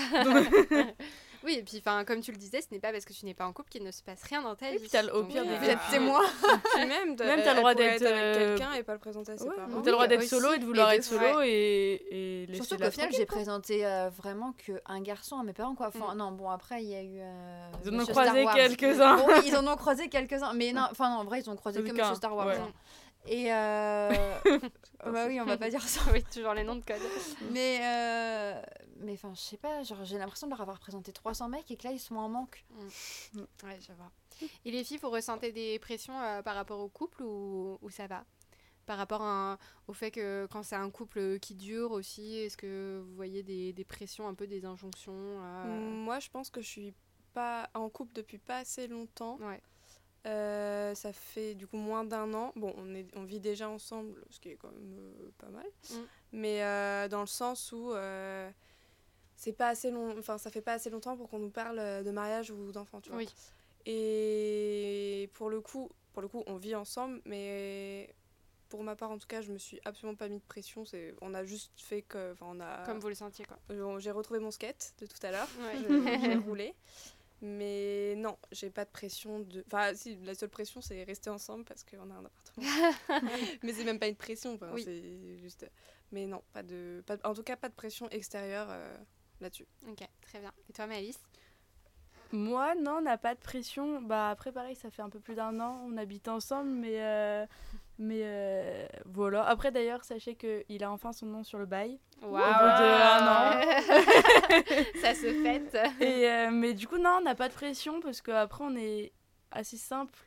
Oui, et puis, enfin, comme tu le disais, ce n'est pas parce que tu n'es pas en couple qu'il ne se passe rien dans ta Et vie. puis t'as le- au pire des Vous êtes témoin. (laughs) Puis même, t'as le droit d'être, être avec euh, quelqu'un et pas le présenter à ses Ouais, parents. T'as le droit d'être solo et de vouloir Et être solo et, et Surtout qu'au final, j'ai présenté euh, vraiment qu'un garçon à mes parents, quoi. Enfin, non, bon, après, il y a eu. euh, Ils en ont croisé quelques-uns. Ils en ont croisé quelques-uns. Mais non, (laughs) enfin, non, en vrai, ils ont croisé que Monsieur Star Wars. Et. Euh... (laughs) bah oui, on va pas dire ça. oui, toujours les noms de code. (laughs) Mais. euh, Mais enfin, je sais pas, genre, j'ai l'impression de leur avoir présenté 300 mecs et que là, ils sont en manque. Ouais, je vois. Et les filles, vous ressentez des pressions euh, par rapport au couple ou, ou ça va? Par rapport à- au fait que quand c'est un couple qui dure aussi, est-ce que vous voyez des, des pressions, un peu des injonctions euh, Moi, je pense que je suis pas en couple depuis pas assez longtemps. Ouais. Euh, ça fait du coup moins d'un an. Bon, on, est, on vit déjà ensemble, ce qui est quand même euh, pas mal. Mm. Mais euh, dans le sens où c'est pas assez long, enfin ça fait pas assez longtemps pour qu'on nous parle de mariage ou d'enfants, tu vois. Oui. Et pour le coup, pour le coup, on vit ensemble, mais pour ma part en tout cas, je me suis absolument pas mis de pression. C'est, on a juste fait que, on a, Comme vous le sentiez, quoi. j'ai retrouvé mon skate de tout à l'heure. Ouais. J'ai roulé. (laughs) Mais non, j'ai pas de pression de. Enfin, si, la seule pression, c'est rester ensemble parce qu'on a un appartement. (laughs) mais c'est même pas une pression, enfin, Oui. c'est juste. Mais non, pas de. Pas, en tout cas, pas de pression extérieure euh, là-dessus. Ok, très bien. Et toi, Malice Moi, non, on n'a pas de pression. Bah après, pareil, ça fait un peu plus d'un an, on habite ensemble, mais euh, mais euh, voilà. Après, d'ailleurs, sachez que il a enfin son nom sur le bail. Waouh bout de un (laughs) Ça se fête Et euh, mais du coup, non, on n'a pas de pression parce qu'après, on est assez simple,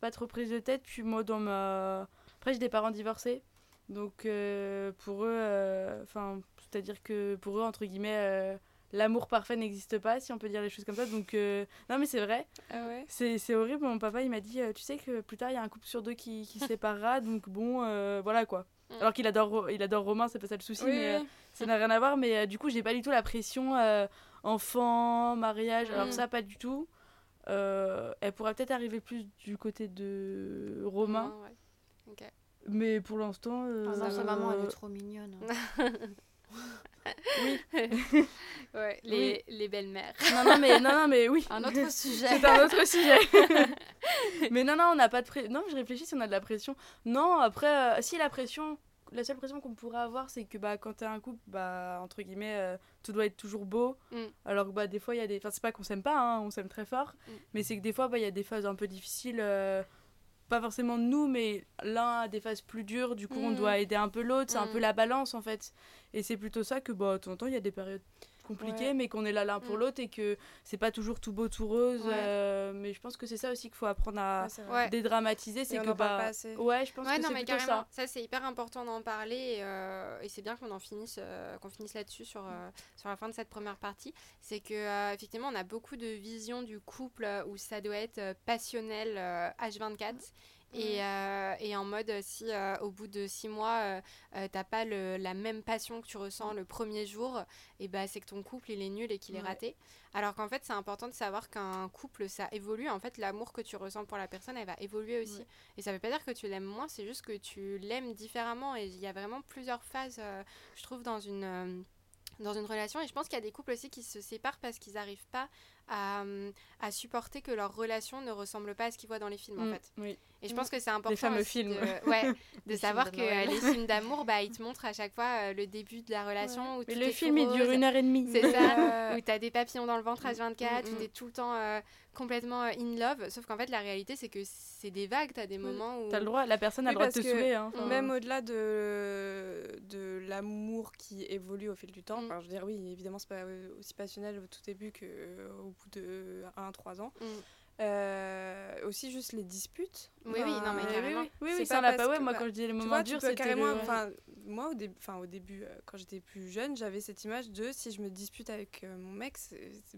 pas trop prise de tête. Puis moi, dans ma, après, j'ai des parents divorcés, donc euh, pour eux, enfin, c'est-à-dire que pour eux, entre guillemets. L'amour parfait n'existe pas, si on peut dire les choses comme ça. Donc, euh, non, mais c'est vrai. Ah ouais C'est c'est horrible, mon papa il m'a dit euh, tu sais que plus tard il y a un couple sur deux qui, qui se (laughs) séparera donc bon euh, voilà quoi. Mm. Alors qu'il adore il adore Romain, c'est pas ça le souci Oui, mais euh, ça n'a rien à voir mais euh, du coup, j'ai pas du tout la pression euh, enfant, mariage, alors Mm. ça pas du tout. Euh, elle pourrait peut-être arriver plus du côté de Romain, ouais. Mais pour l'instant euh, Ah sa maman, elle est trop mignonne. hein. (laughs) (laughs) Ouais, les, les belles-mères. non non mais non non mais oui. Un autre (laughs) sujet. C'est un autre sujet. (laughs) mais non, non, on n'a pas de pression. Non, je réfléchis si on a de la pression. Non, après, euh, si la pression, la seule pression qu'on pourrait avoir, c'est que bah, quand t'es un couple, bah, entre guillemets, euh, tout doit être toujours beau. Mm. Alors que bah, des fois, il y a des. Enfin, c'est pas qu'on s'aime pas, hein, on s'aime très fort. Mm. Mais c'est que des fois, bah, il y a des phases un peu difficiles. euh, pas forcément nous, mais l'un a des phases plus dures, du coup on Mm. doit aider un peu l'autre, c'est un Mm. peu la balance en fait. Et c'est plutôt ça que bah, de temps en temps il y a des périodes compliqué, Ouais. mais qu'on est là l'un pour Mm. l'autre et que c'est pas toujours tout beau, tout rose. Ouais. euh, mais je pense que c'est ça aussi qu'il faut apprendre à Ouais, dédramatiser. C'est que bah, assez. ouais, je pense Ouais, que c'est mais plutôt carrément. ça. Ça, c'est hyper important d'en parler et, euh, et c'est bien qu'on en finisse, euh, qu'on finisse là-dessus sur, euh, sur la fin de cette première partie. C'est que, euh, effectivement, on a beaucoup de visions du couple où ça doit être passionnel euh, H24. Et, euh, et en mode, euh, si euh, au bout de six mois, euh, t'as pas le- la même passion que tu ressens le premier jour, et bah, c'est que ton couple il est nul et qu'il est raté. Alors qu'en fait, c'est important de savoir qu'un couple ça évolue. En fait, l'amour que tu ressens pour la personne, elle va évoluer aussi. Ouais. Et ça veut pas dire que tu l'aimes moins, c'est juste que tu l'aimes différemment. Et il y a vraiment plusieurs phases, je trouve, dans une. dans une relation et je pense qu'il y a des couples aussi qui se séparent parce qu'ils n'arrivent pas à, à supporter que leur relation ne ressemble pas à ce qu'ils voient dans les films en Mm, fait. oui. Et je pense que c'est important fameux aussi films. de, (laughs) ouais, de Les savoir que euh, les (laughs) films d'amour, bah, ils te montrent à chaque fois euh, le début de la relation. Où Mais le film, il dure une heure et demie. C'est ça, où t'as des papillons dans le ventre à 24, Mm, où mm. t'es tout le temps complètement euh, in love. Sauf qu'en fait, la réalité, c'est que c'est des vagues. T'as des moments où. T'as le droit, la personne a Oui, le droit de te saouler. Hein. Même au-delà de, de l'amour qui évolue au fil du temps, Mm. enfin, je veux dire, oui, évidemment, c'est pas euh, aussi passionnel au tout début qu'au bout de 1-3 ans. Mm. Euh, aussi, juste les disputes. Oui, oui, non, mais Oui, carrément. oui, oui, oui, C'est ça pas l'a pas. Ouais, moi, bah, quand je dis les moments durs, c'était carrément. le- Enfin, moi, au, début, enfin, au début, euh, quand j'étais plus jeune, j'avais cette image de si je me dispute avec euh, mon mec,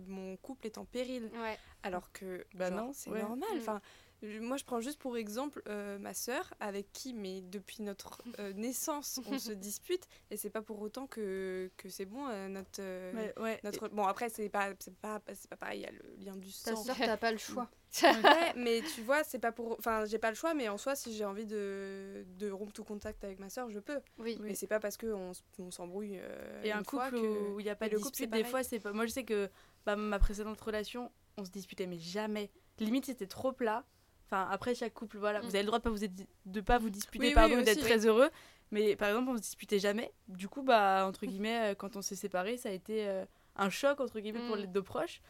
mon couple est en péril. Ouais. Alors que, Bah genre, non, c'est ouais. normal. Mm. Enfin, je- moi, je prends juste pour exemple euh, ma sœur, avec qui, mais depuis notre euh, (laughs) naissance, on se (laughs) dispute, et c'est pas pour autant que, que c'est bon euh, notre. euh, Ouais, ouais. notre... Bon, après, c'est pas, c'est pas, c'est pas pareil, il y a le lien du Ta sang. sœur, t'as pas le choix. (laughs) Ouais, mais tu vois, c'est pas pour. Enfin, j'ai pas le choix, mais en soi, si j'ai envie de, de rompre tout contact avec ma sœur, je peux. Oui. Mais c'est pas parce qu'on on s'embrouille. euh, Et une un fois couple que- où il n'y a pas et de le couple, c'est dispute, des fois, c'est pas. Moi, je sais que bah, ma précédente relation, on se disputait, mais jamais. Limite, c'était trop plat. Enfin, après, chaque couple, voilà, Mm. vous avez le droit de pas vous, de pas vous disputer, Oui, pardon, d'être très heureux. Mais par exemple, on se disputait jamais. Du coup, bah, entre guillemets, euh, quand on s'est séparés, ça a été euh, un choc, entre guillemets, pour Mm. les deux proches.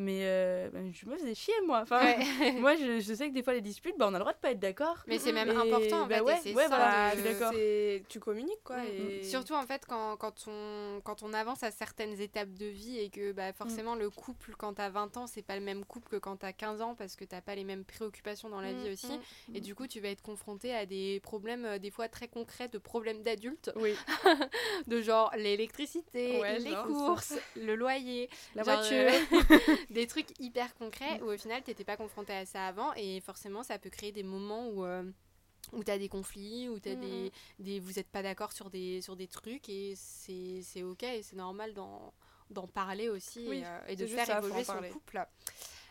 Mais euh, bah, je me faisais chier, moi. Enfin, Ouais. (laughs) moi, je, je sais que des fois, les disputes, bah, on a le droit de pas être d'accord. Mais c'est Mm, même et important en bah fait. ouais, c'est ouais, ça voilà, de- je suis d'accord. c'est- Tu communiques, quoi. Mm. Et... Surtout en fait quand, quand, on, quand on avance à certaines étapes de vie et que bah, forcément le couple quand t'as 20 ans c'est pas le même couple que quand t'as 15 ans parce que t'as pas les mêmes préoccupations dans la Mm, vie aussi mm. et du coup tu vas être confronté à des problèmes euh, des fois très concrets de problèmes d'adultes Oui. (laughs) de genre l'électricité, Ouais, les genre, courses, le loyer, La genre, voiture. euh, (laughs) des trucs hyper concrets où au final t'étais pas confronté à ça avant et forcément ça peut créer des moments où euh, où t'as des conflits, où t'as Mhm. des, des vous êtes pas d'accord sur des sur des trucs et c'est c'est ok et c'est normal d'en d'en parler aussi Oui, et, euh, et de faire évoluer son parler. couple.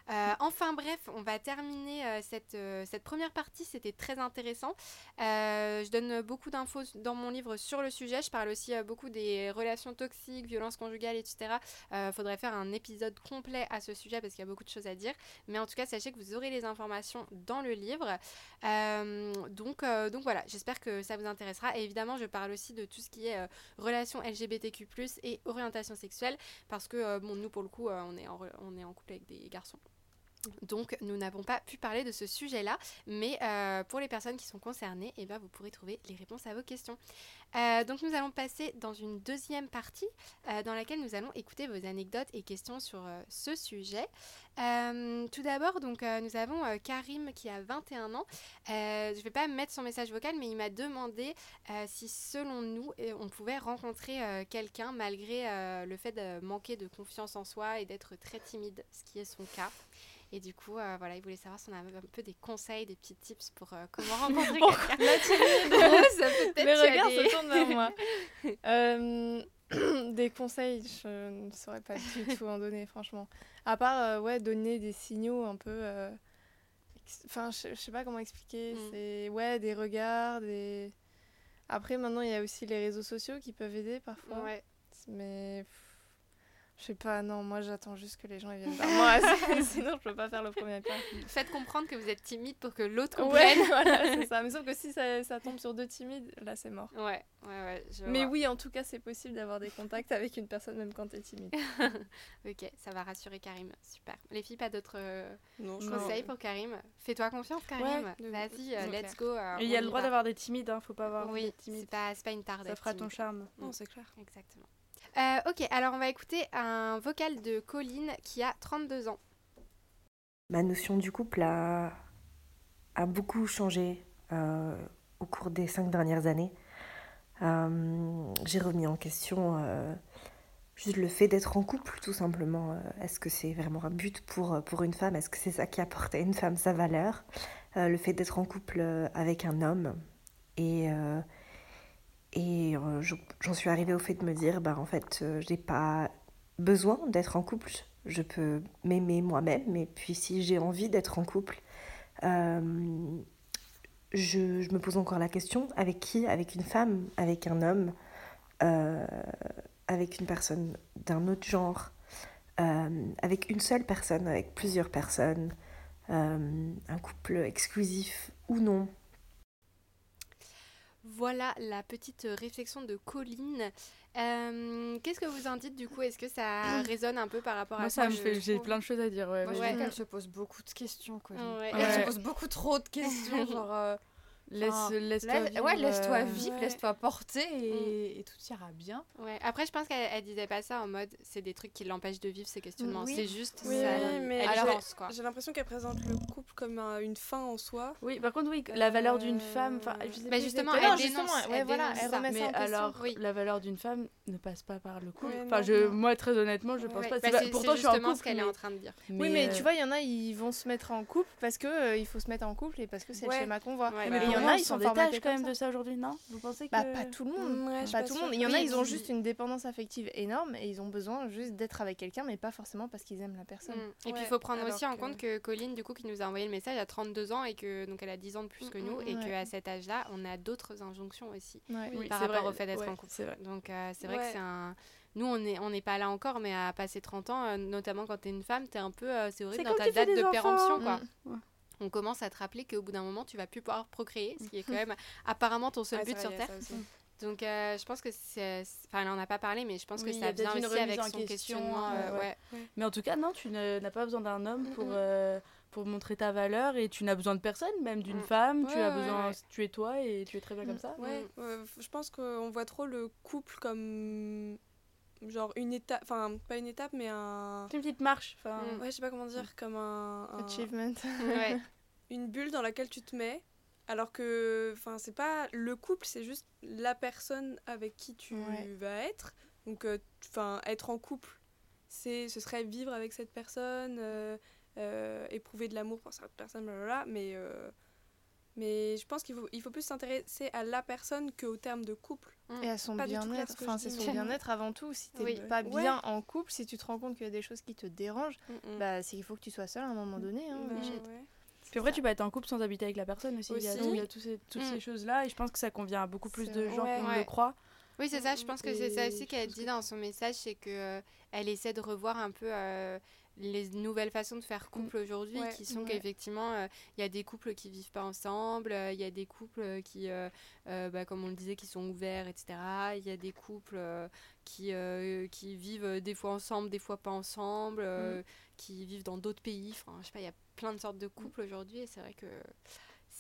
Euh, enfin bref, on va terminer euh, cette, euh, cette première partie, c'était très intéressant. Je donne beaucoup d'infos dans mon livre sur le sujet, je parle aussi beaucoup des relations toxiques, violences conjugales, etc. Euh, faudrait faire un épisode complet à ce sujet parce qu'il y a beaucoup de choses à dire. Mais en tout cas, sachez que vous aurez les informations dans le livre. Donc, voilà, j'espère que ça vous intéressera. Et évidemment, je parle aussi de tout ce qui est relations LGBTQ+, et orientation sexuelle, parce que, bon, nous, pour le coup, on est en couple avec des garçons. Donc, nous n'avons pas pu parler de ce sujet-là, mais euh, pour les personnes qui sont concernées, eh ben, vous pourrez trouver les réponses à vos questions. Euh, donc, nous allons passer dans une deuxième partie euh, dans laquelle nous allons écouter vos anecdotes et questions sur ce sujet. Tout d'abord, donc, nous avons Karim qui a 21 ans. Je ne vais pas mettre son message vocal, mais il m'a demandé si, selon nous, on pouvait rencontrer quelqu'un malgré le fait de manquer de confiance en soi et d'être très timide, ce qui est son cas. Et du coup, euh, voilà, il voulait savoir si on avait un peu des conseils, des petits tips pour euh, comment (laughs) rencontrer quelqu'un. Les (laughs) tu se tournent vers moi. (laughs) Euh, (clears throat) des conseils, je ne saurais pas du tout en donner, franchement. À part, euh, ouais, donner des signaux un peu. euh, Enfin, je, je sais pas comment expliquer. Mm. C'est, ouais, des regards, des. Après, maintenant, il y a aussi les réseaux sociaux qui peuvent aider parfois. Ouais. Mais. pff, Je sais pas, non, moi j'attends juste que les gens ils viennent vers moi, (laughs) sinon je peux pas faire le premier pas. Faites comprendre que vous êtes timide pour que l'autre Ouais, comprenne. (laughs) voilà, c'est ça. (laughs) Mais sauf que si ça, ça tombe sur deux timides, là c'est mort. Ouais, ouais, ouais. je Mais vois. oui, en tout cas, c'est possible d'avoir des contacts avec une personne même quand t'es timide. Ok, ça va rassurer Karim. Super. Les filles, pas d'autres euh, Non, je Non. conseils pour Karim? Fais-toi confiance, Karim. Ouais, Vas-y, euh, let's clair. go. euh, Et il y a le droit d'avoir des timides, hein, faut pas avoir Oui, des c'est timides. pas, c'est pas une tare Ça fera ton charme. Non, c'est clair. Exactement. Euh, ok, alors on va écouter un vocal de Colline qui a 32 ans. Ma notion du couple a, beaucoup changé euh, au cours des cinq dernières années. Euh, J'ai remis en question juste le fait d'être en couple, tout simplement. Est-ce que c'est vraiment un but pour, pour une femme? Est-ce que c'est ça qui apporte à une femme sa valeur? Le fait d'être en couple avec un homme. Et, et euh, je- j'en suis arrivée au fait de me dire, bah, en fait, euh, j'ai pas besoin d'être en couple. Je peux m'aimer moi-même, et puis si j'ai envie d'être en couple, euh, je, je me pose encore la question, avec qui? Avec une femme? Avec un homme? Euh, Avec une personne d'un autre genre? Avec une seule personne? Avec plusieurs personnes? Un couple exclusif ou non? Voilà la petite réflexion de Colline. Euh, Qu'est-ce que vous en dites du coup? Est-ce que ça résonne un peu par rapport à Moi, ça? ça fait. J'ai trouve plein de choses à dire. Ouais, Moi, je trouve Ouais. qu'elle se pose beaucoup de questions, quoi. Ouais. Elle se pose beaucoup trop de questions, (laughs) genre... euh, Laisse, laisse-toi Laisse- vivre. ouais, laisse-toi euh, vivre, ouais. laisse-toi porter et, et tout ira bien. Ouais. Après, je pense qu'elle elle disait pas ça en mode c'est des trucs qui l'empêchent de vivre ces questionnements. Oui. C'est juste Oui, ça. oui, mais elle j'ai- pense, quoi. J'ai l'impression qu'elle présente le couple comme un- une fin en soi. Oui, par contre, oui, la valeur d'une Euh, femme. Bah, justement, elle non, justement, dénonce, ouais, elle voilà, dénonce elle ça. remet Mais ça en question. alors, Oui. la valeur d'une femme ne passe pas par le couple. Ouais, enfin, non, je, moi, très honnêtement, je pense Ouais. pas. Bah, pourtant, je suis en couple. ce qu'elle est en train de dire. oui, mais euh, tu vois, il y en a, ils vont se mettre en couple parce que euh, il faut se mettre en couple et parce que c'est le schéma qu'on voit. Bah, en a, ils s'en sont formatés détache quand même de ça aujourd'hui, non? Vous pensez que Bah, pas tout le monde. Ouais, suis pas pas tout le monde. Il y en a, ils ont tu- juste une dépendance affective énorme et ils ont besoin juste d'être avec quelqu'un, mais pas forcément parce qu'ils aiment la personne. Mm. Et puis il faut prendre alors aussi en que- compte que Colline, du coup, qui nous a envoyé le message, a 32 ans et que donc elle a 10 ans de plus que Mm, nous mm, et qu'à cet âge-là, on a d'autres injonctions aussi Ouais. Oui, par c'est rapport vrai, au fait d'être ouais, en couple. Donc euh, c'est vrai que c'est un. Nous, on n'est on pas là encore, mais à passer 30 ans, euh, notamment quand t'es une femme, t'es un peu. euh, c'est horrible dans quand ta tu date de péremption, quoi. Mm. Ouais. On commence à te rappeler qu'au bout d'un moment, tu vas plus pouvoir procréer, ce qui est (laughs) quand même apparemment ton seul Ouais, but vrai, sur Terre. (laughs) Donc euh, je pense que c'est. Enfin, elle en a pas parlé, mais je pense que Oui, ça vient une aussi avec en son question, questionnement. euh, euh, ouais. ouais. Mais en tout cas, non, tu n'as pas besoin d'un homme pour, Mm, mm. euh, pour montrer ta valeur et tu n'as besoin de personne, même d'une Mm. femme. tu Ouais, as besoin, ouais. tu es toi et tu es très bien comme ça. Ouais, euh, f- je pense qu'on voit trop le couple comme genre une étape, enfin pas une étape, mais un, C'est une petite marche. Enfin, Mm. ouais, je sais pas comment dire, comme un, un- Achievement. Ouais. (laughs) une bulle dans laquelle tu te mets, alors que, enfin c'est pas le couple, c'est juste la personne avec qui tu Ouais. vas être. Donc, euh, enfin être en couple, c'est, ce serait vivre avec cette personne, euh, euh, éprouver de l'amour pour cette personne, blablabla, mais euh, mais je pense qu'il faut, il faut plus s'intéresser à la personne qu'au terme de couple. Et à son bien-être. Enfin, c'est son bien-être avant tout. Si t'es Oui. pas Ouais. bien en couple, si tu te rends compte qu'il y a des choses qui te dérangent, Mm, mm. bah c'est qu'il faut que tu sois seul à un moment donné. Hein, Bah, ouais. Puis après, tu peux être en couple sans habiter avec la personne aussi. Il y a, Aussi. il y a tous ces- toutes Mm. ces choses-là et je pense que ça convient à beaucoup plus C'est de gens Ouais. qu'on Ouais. le croit. Oui, c'est ça. Je pense que c'est ça aussi qu'elle dit que- dans son message, c'est que euh, elle essaie de revoir un peu euh, les nouvelles façons de faire couple aujourd'hui, Ouais, qui sont ouais. qu'effectivement, euh, il y a des couples qui vivent pas ensemble, euh, il y a des couples qui, euh, euh, bah, comme on le disait, qui sont ouverts, etc. Il y a des couples qui, qui vivent des fois ensemble, des fois pas ensemble, euh, qui vivent dans d'autres pays. Enfin, je sais pas, il y a plein de sortes de couples aujourd'hui, et c'est vrai que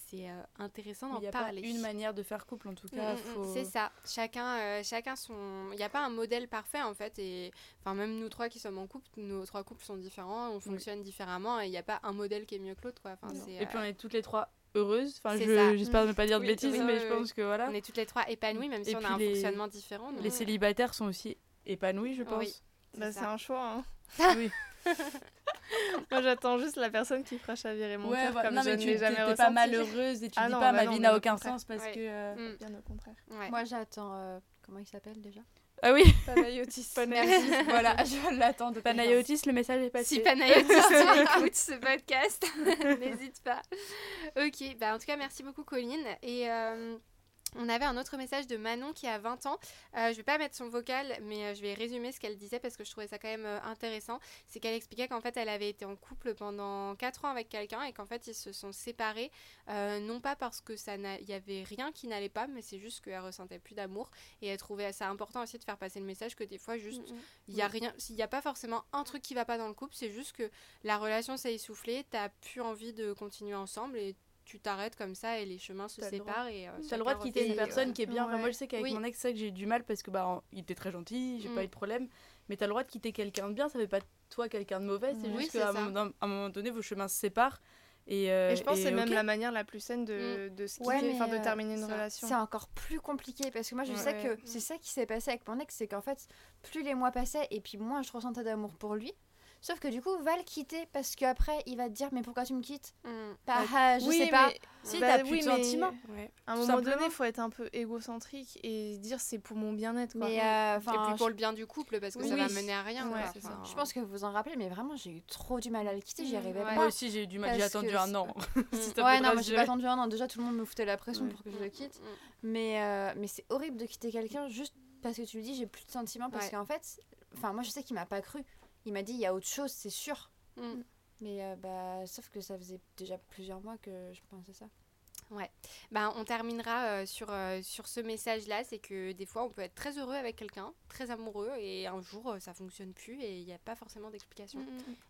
c'est euh, intéressant Il d'en n'y a pas parler. une manière de faire couple en tout Mm, cas. mm, mm, faut... C'est ça. Chacun, euh, chacun son. Il n'y a pas un modèle parfait en fait. Et enfin même nous trois qui sommes en couple, nos trois couples sont différents, on fonctionne différemment et il n'y a pas un modèle qui est mieux que l'autre quoi. Enfin, Et puis euh, on est toutes les trois heureuses. Enfin, C'est je- j'espère ne pas dire de Oui, bêtises, oui, mais oui, je oui. pense que voilà. on est toutes les trois épanouies même si on a un les- fonctionnement différent. donc- Les célibataires sont aussi épanouis, je pense. Oui. Bah, c'est un choix. hein. Oui. (laughs) (laughs) Moi, j'attends juste la personne qui fera chavirer mon cœur voilà. comme Non, je mais ne tu l'ai t'es jamais ressenti. pas malheureuse et tu Ah dis non, pas bah ma non, vie n'a au aucun contraire. sens parce Ouais. que. euh, Mm. Bien au contraire. Ouais. Moi, j'attends. euh, comment il s'appelle déjà? Ah oui, (laughs) Panayotis. Merci. (laughs) voilà, je l'attends de Panayotis, le message est passé. Si Panayotis, tu écoutes ce podcast, n'hésite pas. Ok, bah en tout cas, merci beaucoup, Colline. Et euh, on avait un autre message de Manon qui a 20 ans. Euh, je vais pas mettre son vocal, mais euh, je vais résumer ce qu'elle disait parce que je trouvais ça quand même euh, intéressant. C'est qu'elle expliquait qu'en fait, elle avait été en couple pendant 4 ans avec quelqu'un et qu'en fait, ils se sont séparés. euh, non pas parce que ça n'a- il y avait rien qui n'allait pas, mais c'est juste qu'elle ressentait plus d'amour et elle trouvait ça important aussi de faire passer le message que des fois, juste il y a rien il y a pas forcément un truc qui va pas dans le couple c'est juste que la relation s'est essoufflée t'as plus envie de continuer ensemble et tu t'arrêtes comme ça et les chemins se séparent. et euh, T'as le droit de quitter une personne qui est bien. Enfin, moi, je sais qu'avec Oui. mon ex, c'est que j'ai eu du mal parce que bah, il était très gentil, j'ai Mm. pas eu de problème. Mais t'as le droit de quitter quelqu'un de bien, ça fait pas de toi quelqu'un de mauvais. C'est Oui, juste qu'à un, moment- un donné, vos chemins se séparent. Et, euh, Et je pense que c'est même la manière la plus saine de, de Ouais, mais, enfin de euh, terminer une relation. C'est encore plus compliqué parce que moi je Ouais. sais que c'est ça qui s'est passé avec mon ex, c'est qu'en fait plus les mois passaient et puis moins je ressentais d'amour pour lui. Sauf que du coup va le quitter parce qu'après il va te dire mais pourquoi tu me quittes Mm. Bah ah, je Oui, sais pas. Si, Bah t'as plus oui, de mais sentiments. Ouais. À un tout moment donné, il faut être un peu égocentrique et dire c'est pour mon bien-être. quoi. Mais euh, Et puis pour je- le bien du couple, parce que Oui, ça va mener à rien. Ouais, quoi. c'est ça. Enfin, je pense que vous vous en rappelez mais vraiment j'ai eu trop du mal à le quitter, j'y Mm, arrivais ouais. pas. Moi aussi, j'ai eu du mal. J'ai attendu un c'est- an. (laughs) Ouais non mais j'ai pas attendu un an, déjà tout le monde me foutait la pression pour que je le quitte. Mm, mm. Mais, euh, mais c'est horrible de quitter quelqu'un juste parce que tu lui dis j'ai plus de sentiments parce Ouais. qu'en fait, enfin moi je sais qu'il m'a pas cru. Il m'a dit il y a autre chose, c'est sûr. Mm. Mais euh, bah sauf que ça faisait déjà plusieurs mois que je pensais ça. Ben, on terminera euh, sur, euh, sur ce message-là, c'est que des fois on peut être très heureux avec quelqu'un, très amoureux, et un jour euh, ça fonctionne plus et il n'y a pas forcément d'explication.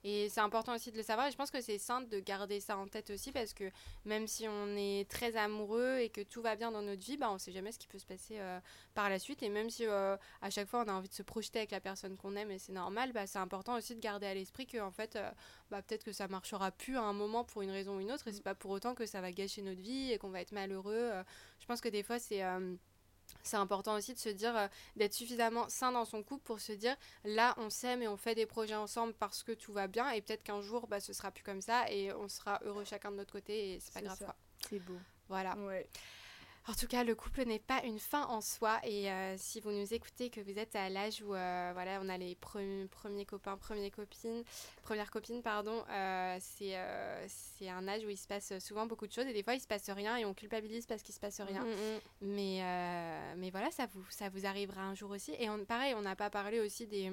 Et c'est important aussi de le savoir, et je pense que c'est sain de garder ça en tête aussi, parce que même si on est très amoureux et que tout va bien dans notre vie, ben, on ne sait jamais ce qui peut se passer euh, par la suite, et même si à chaque fois on a envie de se projeter avec la personne qu'on aime, et c'est normal, bah, c'est important aussi de garder à l'esprit que en fait, bah, peut-être que ça marchera plus à un moment pour une raison ou une autre, et c'est pas pour autant que ça va gâcher notre vie et qu'on va être malheureux. Euh, Je pense que des fois, c'est. euh, c'est important aussi de se dire euh, d'être suffisamment sain dans son couple pour se dire là on s'aime et on fait des projets ensemble parce que tout va bien et peut-être qu'un jour bah, ce sera plus comme ça et on sera heureux chacun de notre côté et c'est pas grave. C'est beau. Voilà. Ouais. En tout cas, le couple n'est pas une fin en soi. Et euh, si vous nous écoutez, que vous êtes à l'âge où euh, voilà, on a les pre- premiers copains, premières copines, premières copines, pardon, euh, c'est c'est un âge où il se passe souvent beaucoup de choses et des fois il se passe rien et on culpabilise parce qu'il se passe rien. Mais, euh, mais voilà, ça vous, ça vous arrivera un jour aussi. Et on, pareil, on n'a pas parlé aussi des,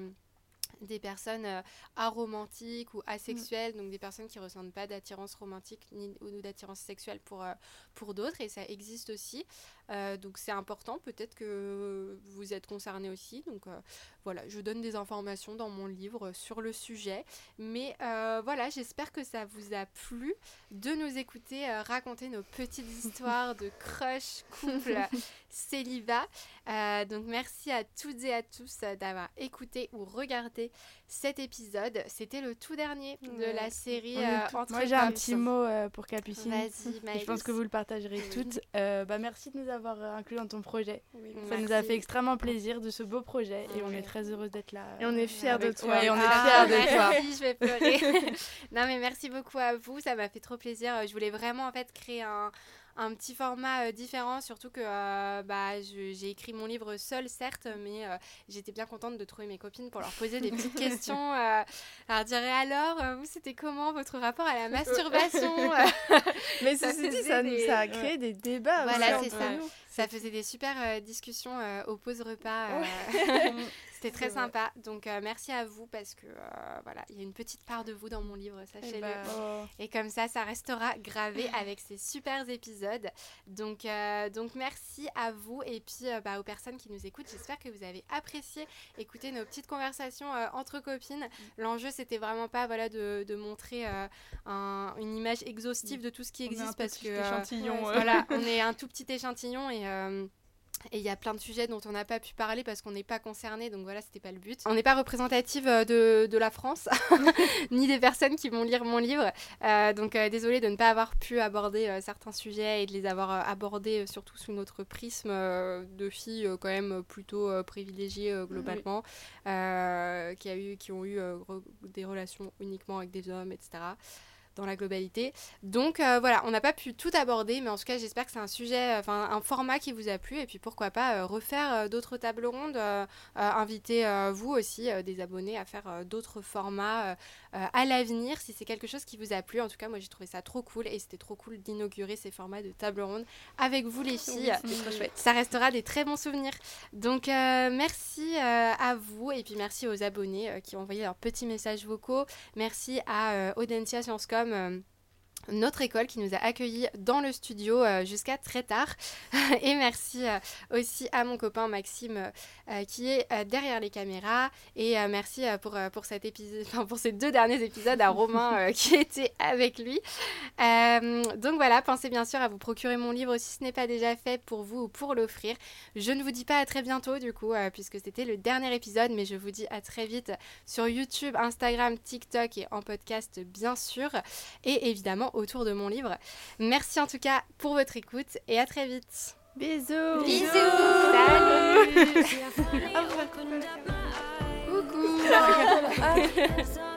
des personnes euh, aromantiques ou asexuelles, donc des personnes qui ressentent pas d'attirance romantique ni ou d'attirance sexuelle pour, euh, pour d'autres, et ça existe aussi. Euh, donc c'est important, peut-être que vous êtes concernés aussi. Donc euh, voilà, je donne des informations dans mon livre sur le sujet. Mais euh, voilà, j'espère que ça vous a plu de nous écouter euh, raconter nos petites (laughs) histoires de crush, couple, (laughs) célibat. Euh, donc merci à toutes et à tous euh, d'avoir écouté ou regardé cet épisode. C'était le tout dernier de Ouais. la série euh, Entre Moi, j'ai un petit mot euh, pour Capucine. Vas-y, (laughs) je pense que vous le partagerez toutes. Euh, bah, merci de nous avoir euh, inclus dans ton projet. Oui. Ça nous a fait extrêmement plaisir de ce beau projet et on est très heureuse d'être là. Et on est fiers de toi. et on est Ah, fiers de toi. merci, je vais pleurer. (laughs) non mais merci beaucoup à vous, ça m'a fait trop plaisir. Euh, Je voulais vraiment en fait créer un, un petit format euh, différent, surtout que euh, bah, j'ai écrit mon livre seule certes, mais euh, j'étais bien contente de trouver mes copines pour leur poser des petites (laughs) questions. Leur dire alors, vous c'était comment votre rapport à la (laughs) masturbation? (laughs) Mais Ça ceci dit, ça, des- ça a créé des débats. Voilà, c'est ça. nous. Ça faisait des super discussions au pause repas. euh, C'était très sympa. Donc euh, merci à vous parce que euh, voilà, il y a une petite part de vous dans mon livre, sachez-le. bah, Oh. Et comme ça, ça restera gravé (laughs) avec ces super épisodes. Donc, euh, donc merci à vous et puis bah, aux personnes qui nous écoutent. J'espère que vous avez apprécié écouter nos petites conversations entre copines. L'enjeu, c'était vraiment pas voilà, de, de montrer un- une image exhaustive de tout ce qui existe parce petit que échantillon. voilà, (laughs) on est un tout petit échantillon et. Et il y a plein de sujets dont on n'a pas pu parler parce qu'on n'est pas concerné, donc voilà, c'était pas le but. On n'est pas représentative euh, de, de la France, (laughs) ni des personnes qui vont lire mon livre. Euh, donc euh, désolée de ne pas avoir pu aborder euh, certains sujets et de les avoir abordés surtout sous notre prisme de filles quand même plutôt privilégiées globalement, qui, a eu, qui ont eu re- des relations uniquement avec des hommes, etc dans la globalité. Donc euh, voilà, on n'a pas pu tout aborder, mais en tout cas j'espère que c'est un sujet, euh, enfin un format qui vous a plu, et puis pourquoi pas euh, refaire d'autres tables rondes, inviter vous aussi, des abonnés, à faire d'autres formats à l'avenir, si c'est quelque chose qui vous a plu. En tout cas, moi j'ai trouvé ça trop cool, et c'était trop cool d'inaugurer ces formats de table ronde avec vous les filles. C'était trop chouette. Ça restera des très bons souvenirs. Donc euh, merci euh, à vous et puis merci aux abonnés qui ont envoyé leurs petits messages vocaux. Merci à Audencia Sciencecom. Euh, notre école qui nous a accueillis dans le studio euh, jusqu'à très tard. (laughs) et merci euh, aussi à mon copain Maxime euh, qui est derrière les caméras. Et merci pour, pour, cet épisode, (laughs) pour ces deux derniers épisodes à Romain (laughs) qui était avec lui. donc voilà, pensez bien sûr à vous procurer mon livre si ce n'est pas déjà fait pour vous ou pour l'offrir. Je ne vous dis pas à très bientôt du coup, puisque c'était le dernier épisode, mais je vous dis à très vite sur YouTube, Instagram, TikTok et en podcast bien sûr. Et évidemment autour de mon livre. Merci en tout cas pour votre écoute et à très vite. Bisous. Bisous. Salut. Coucou. (laughs)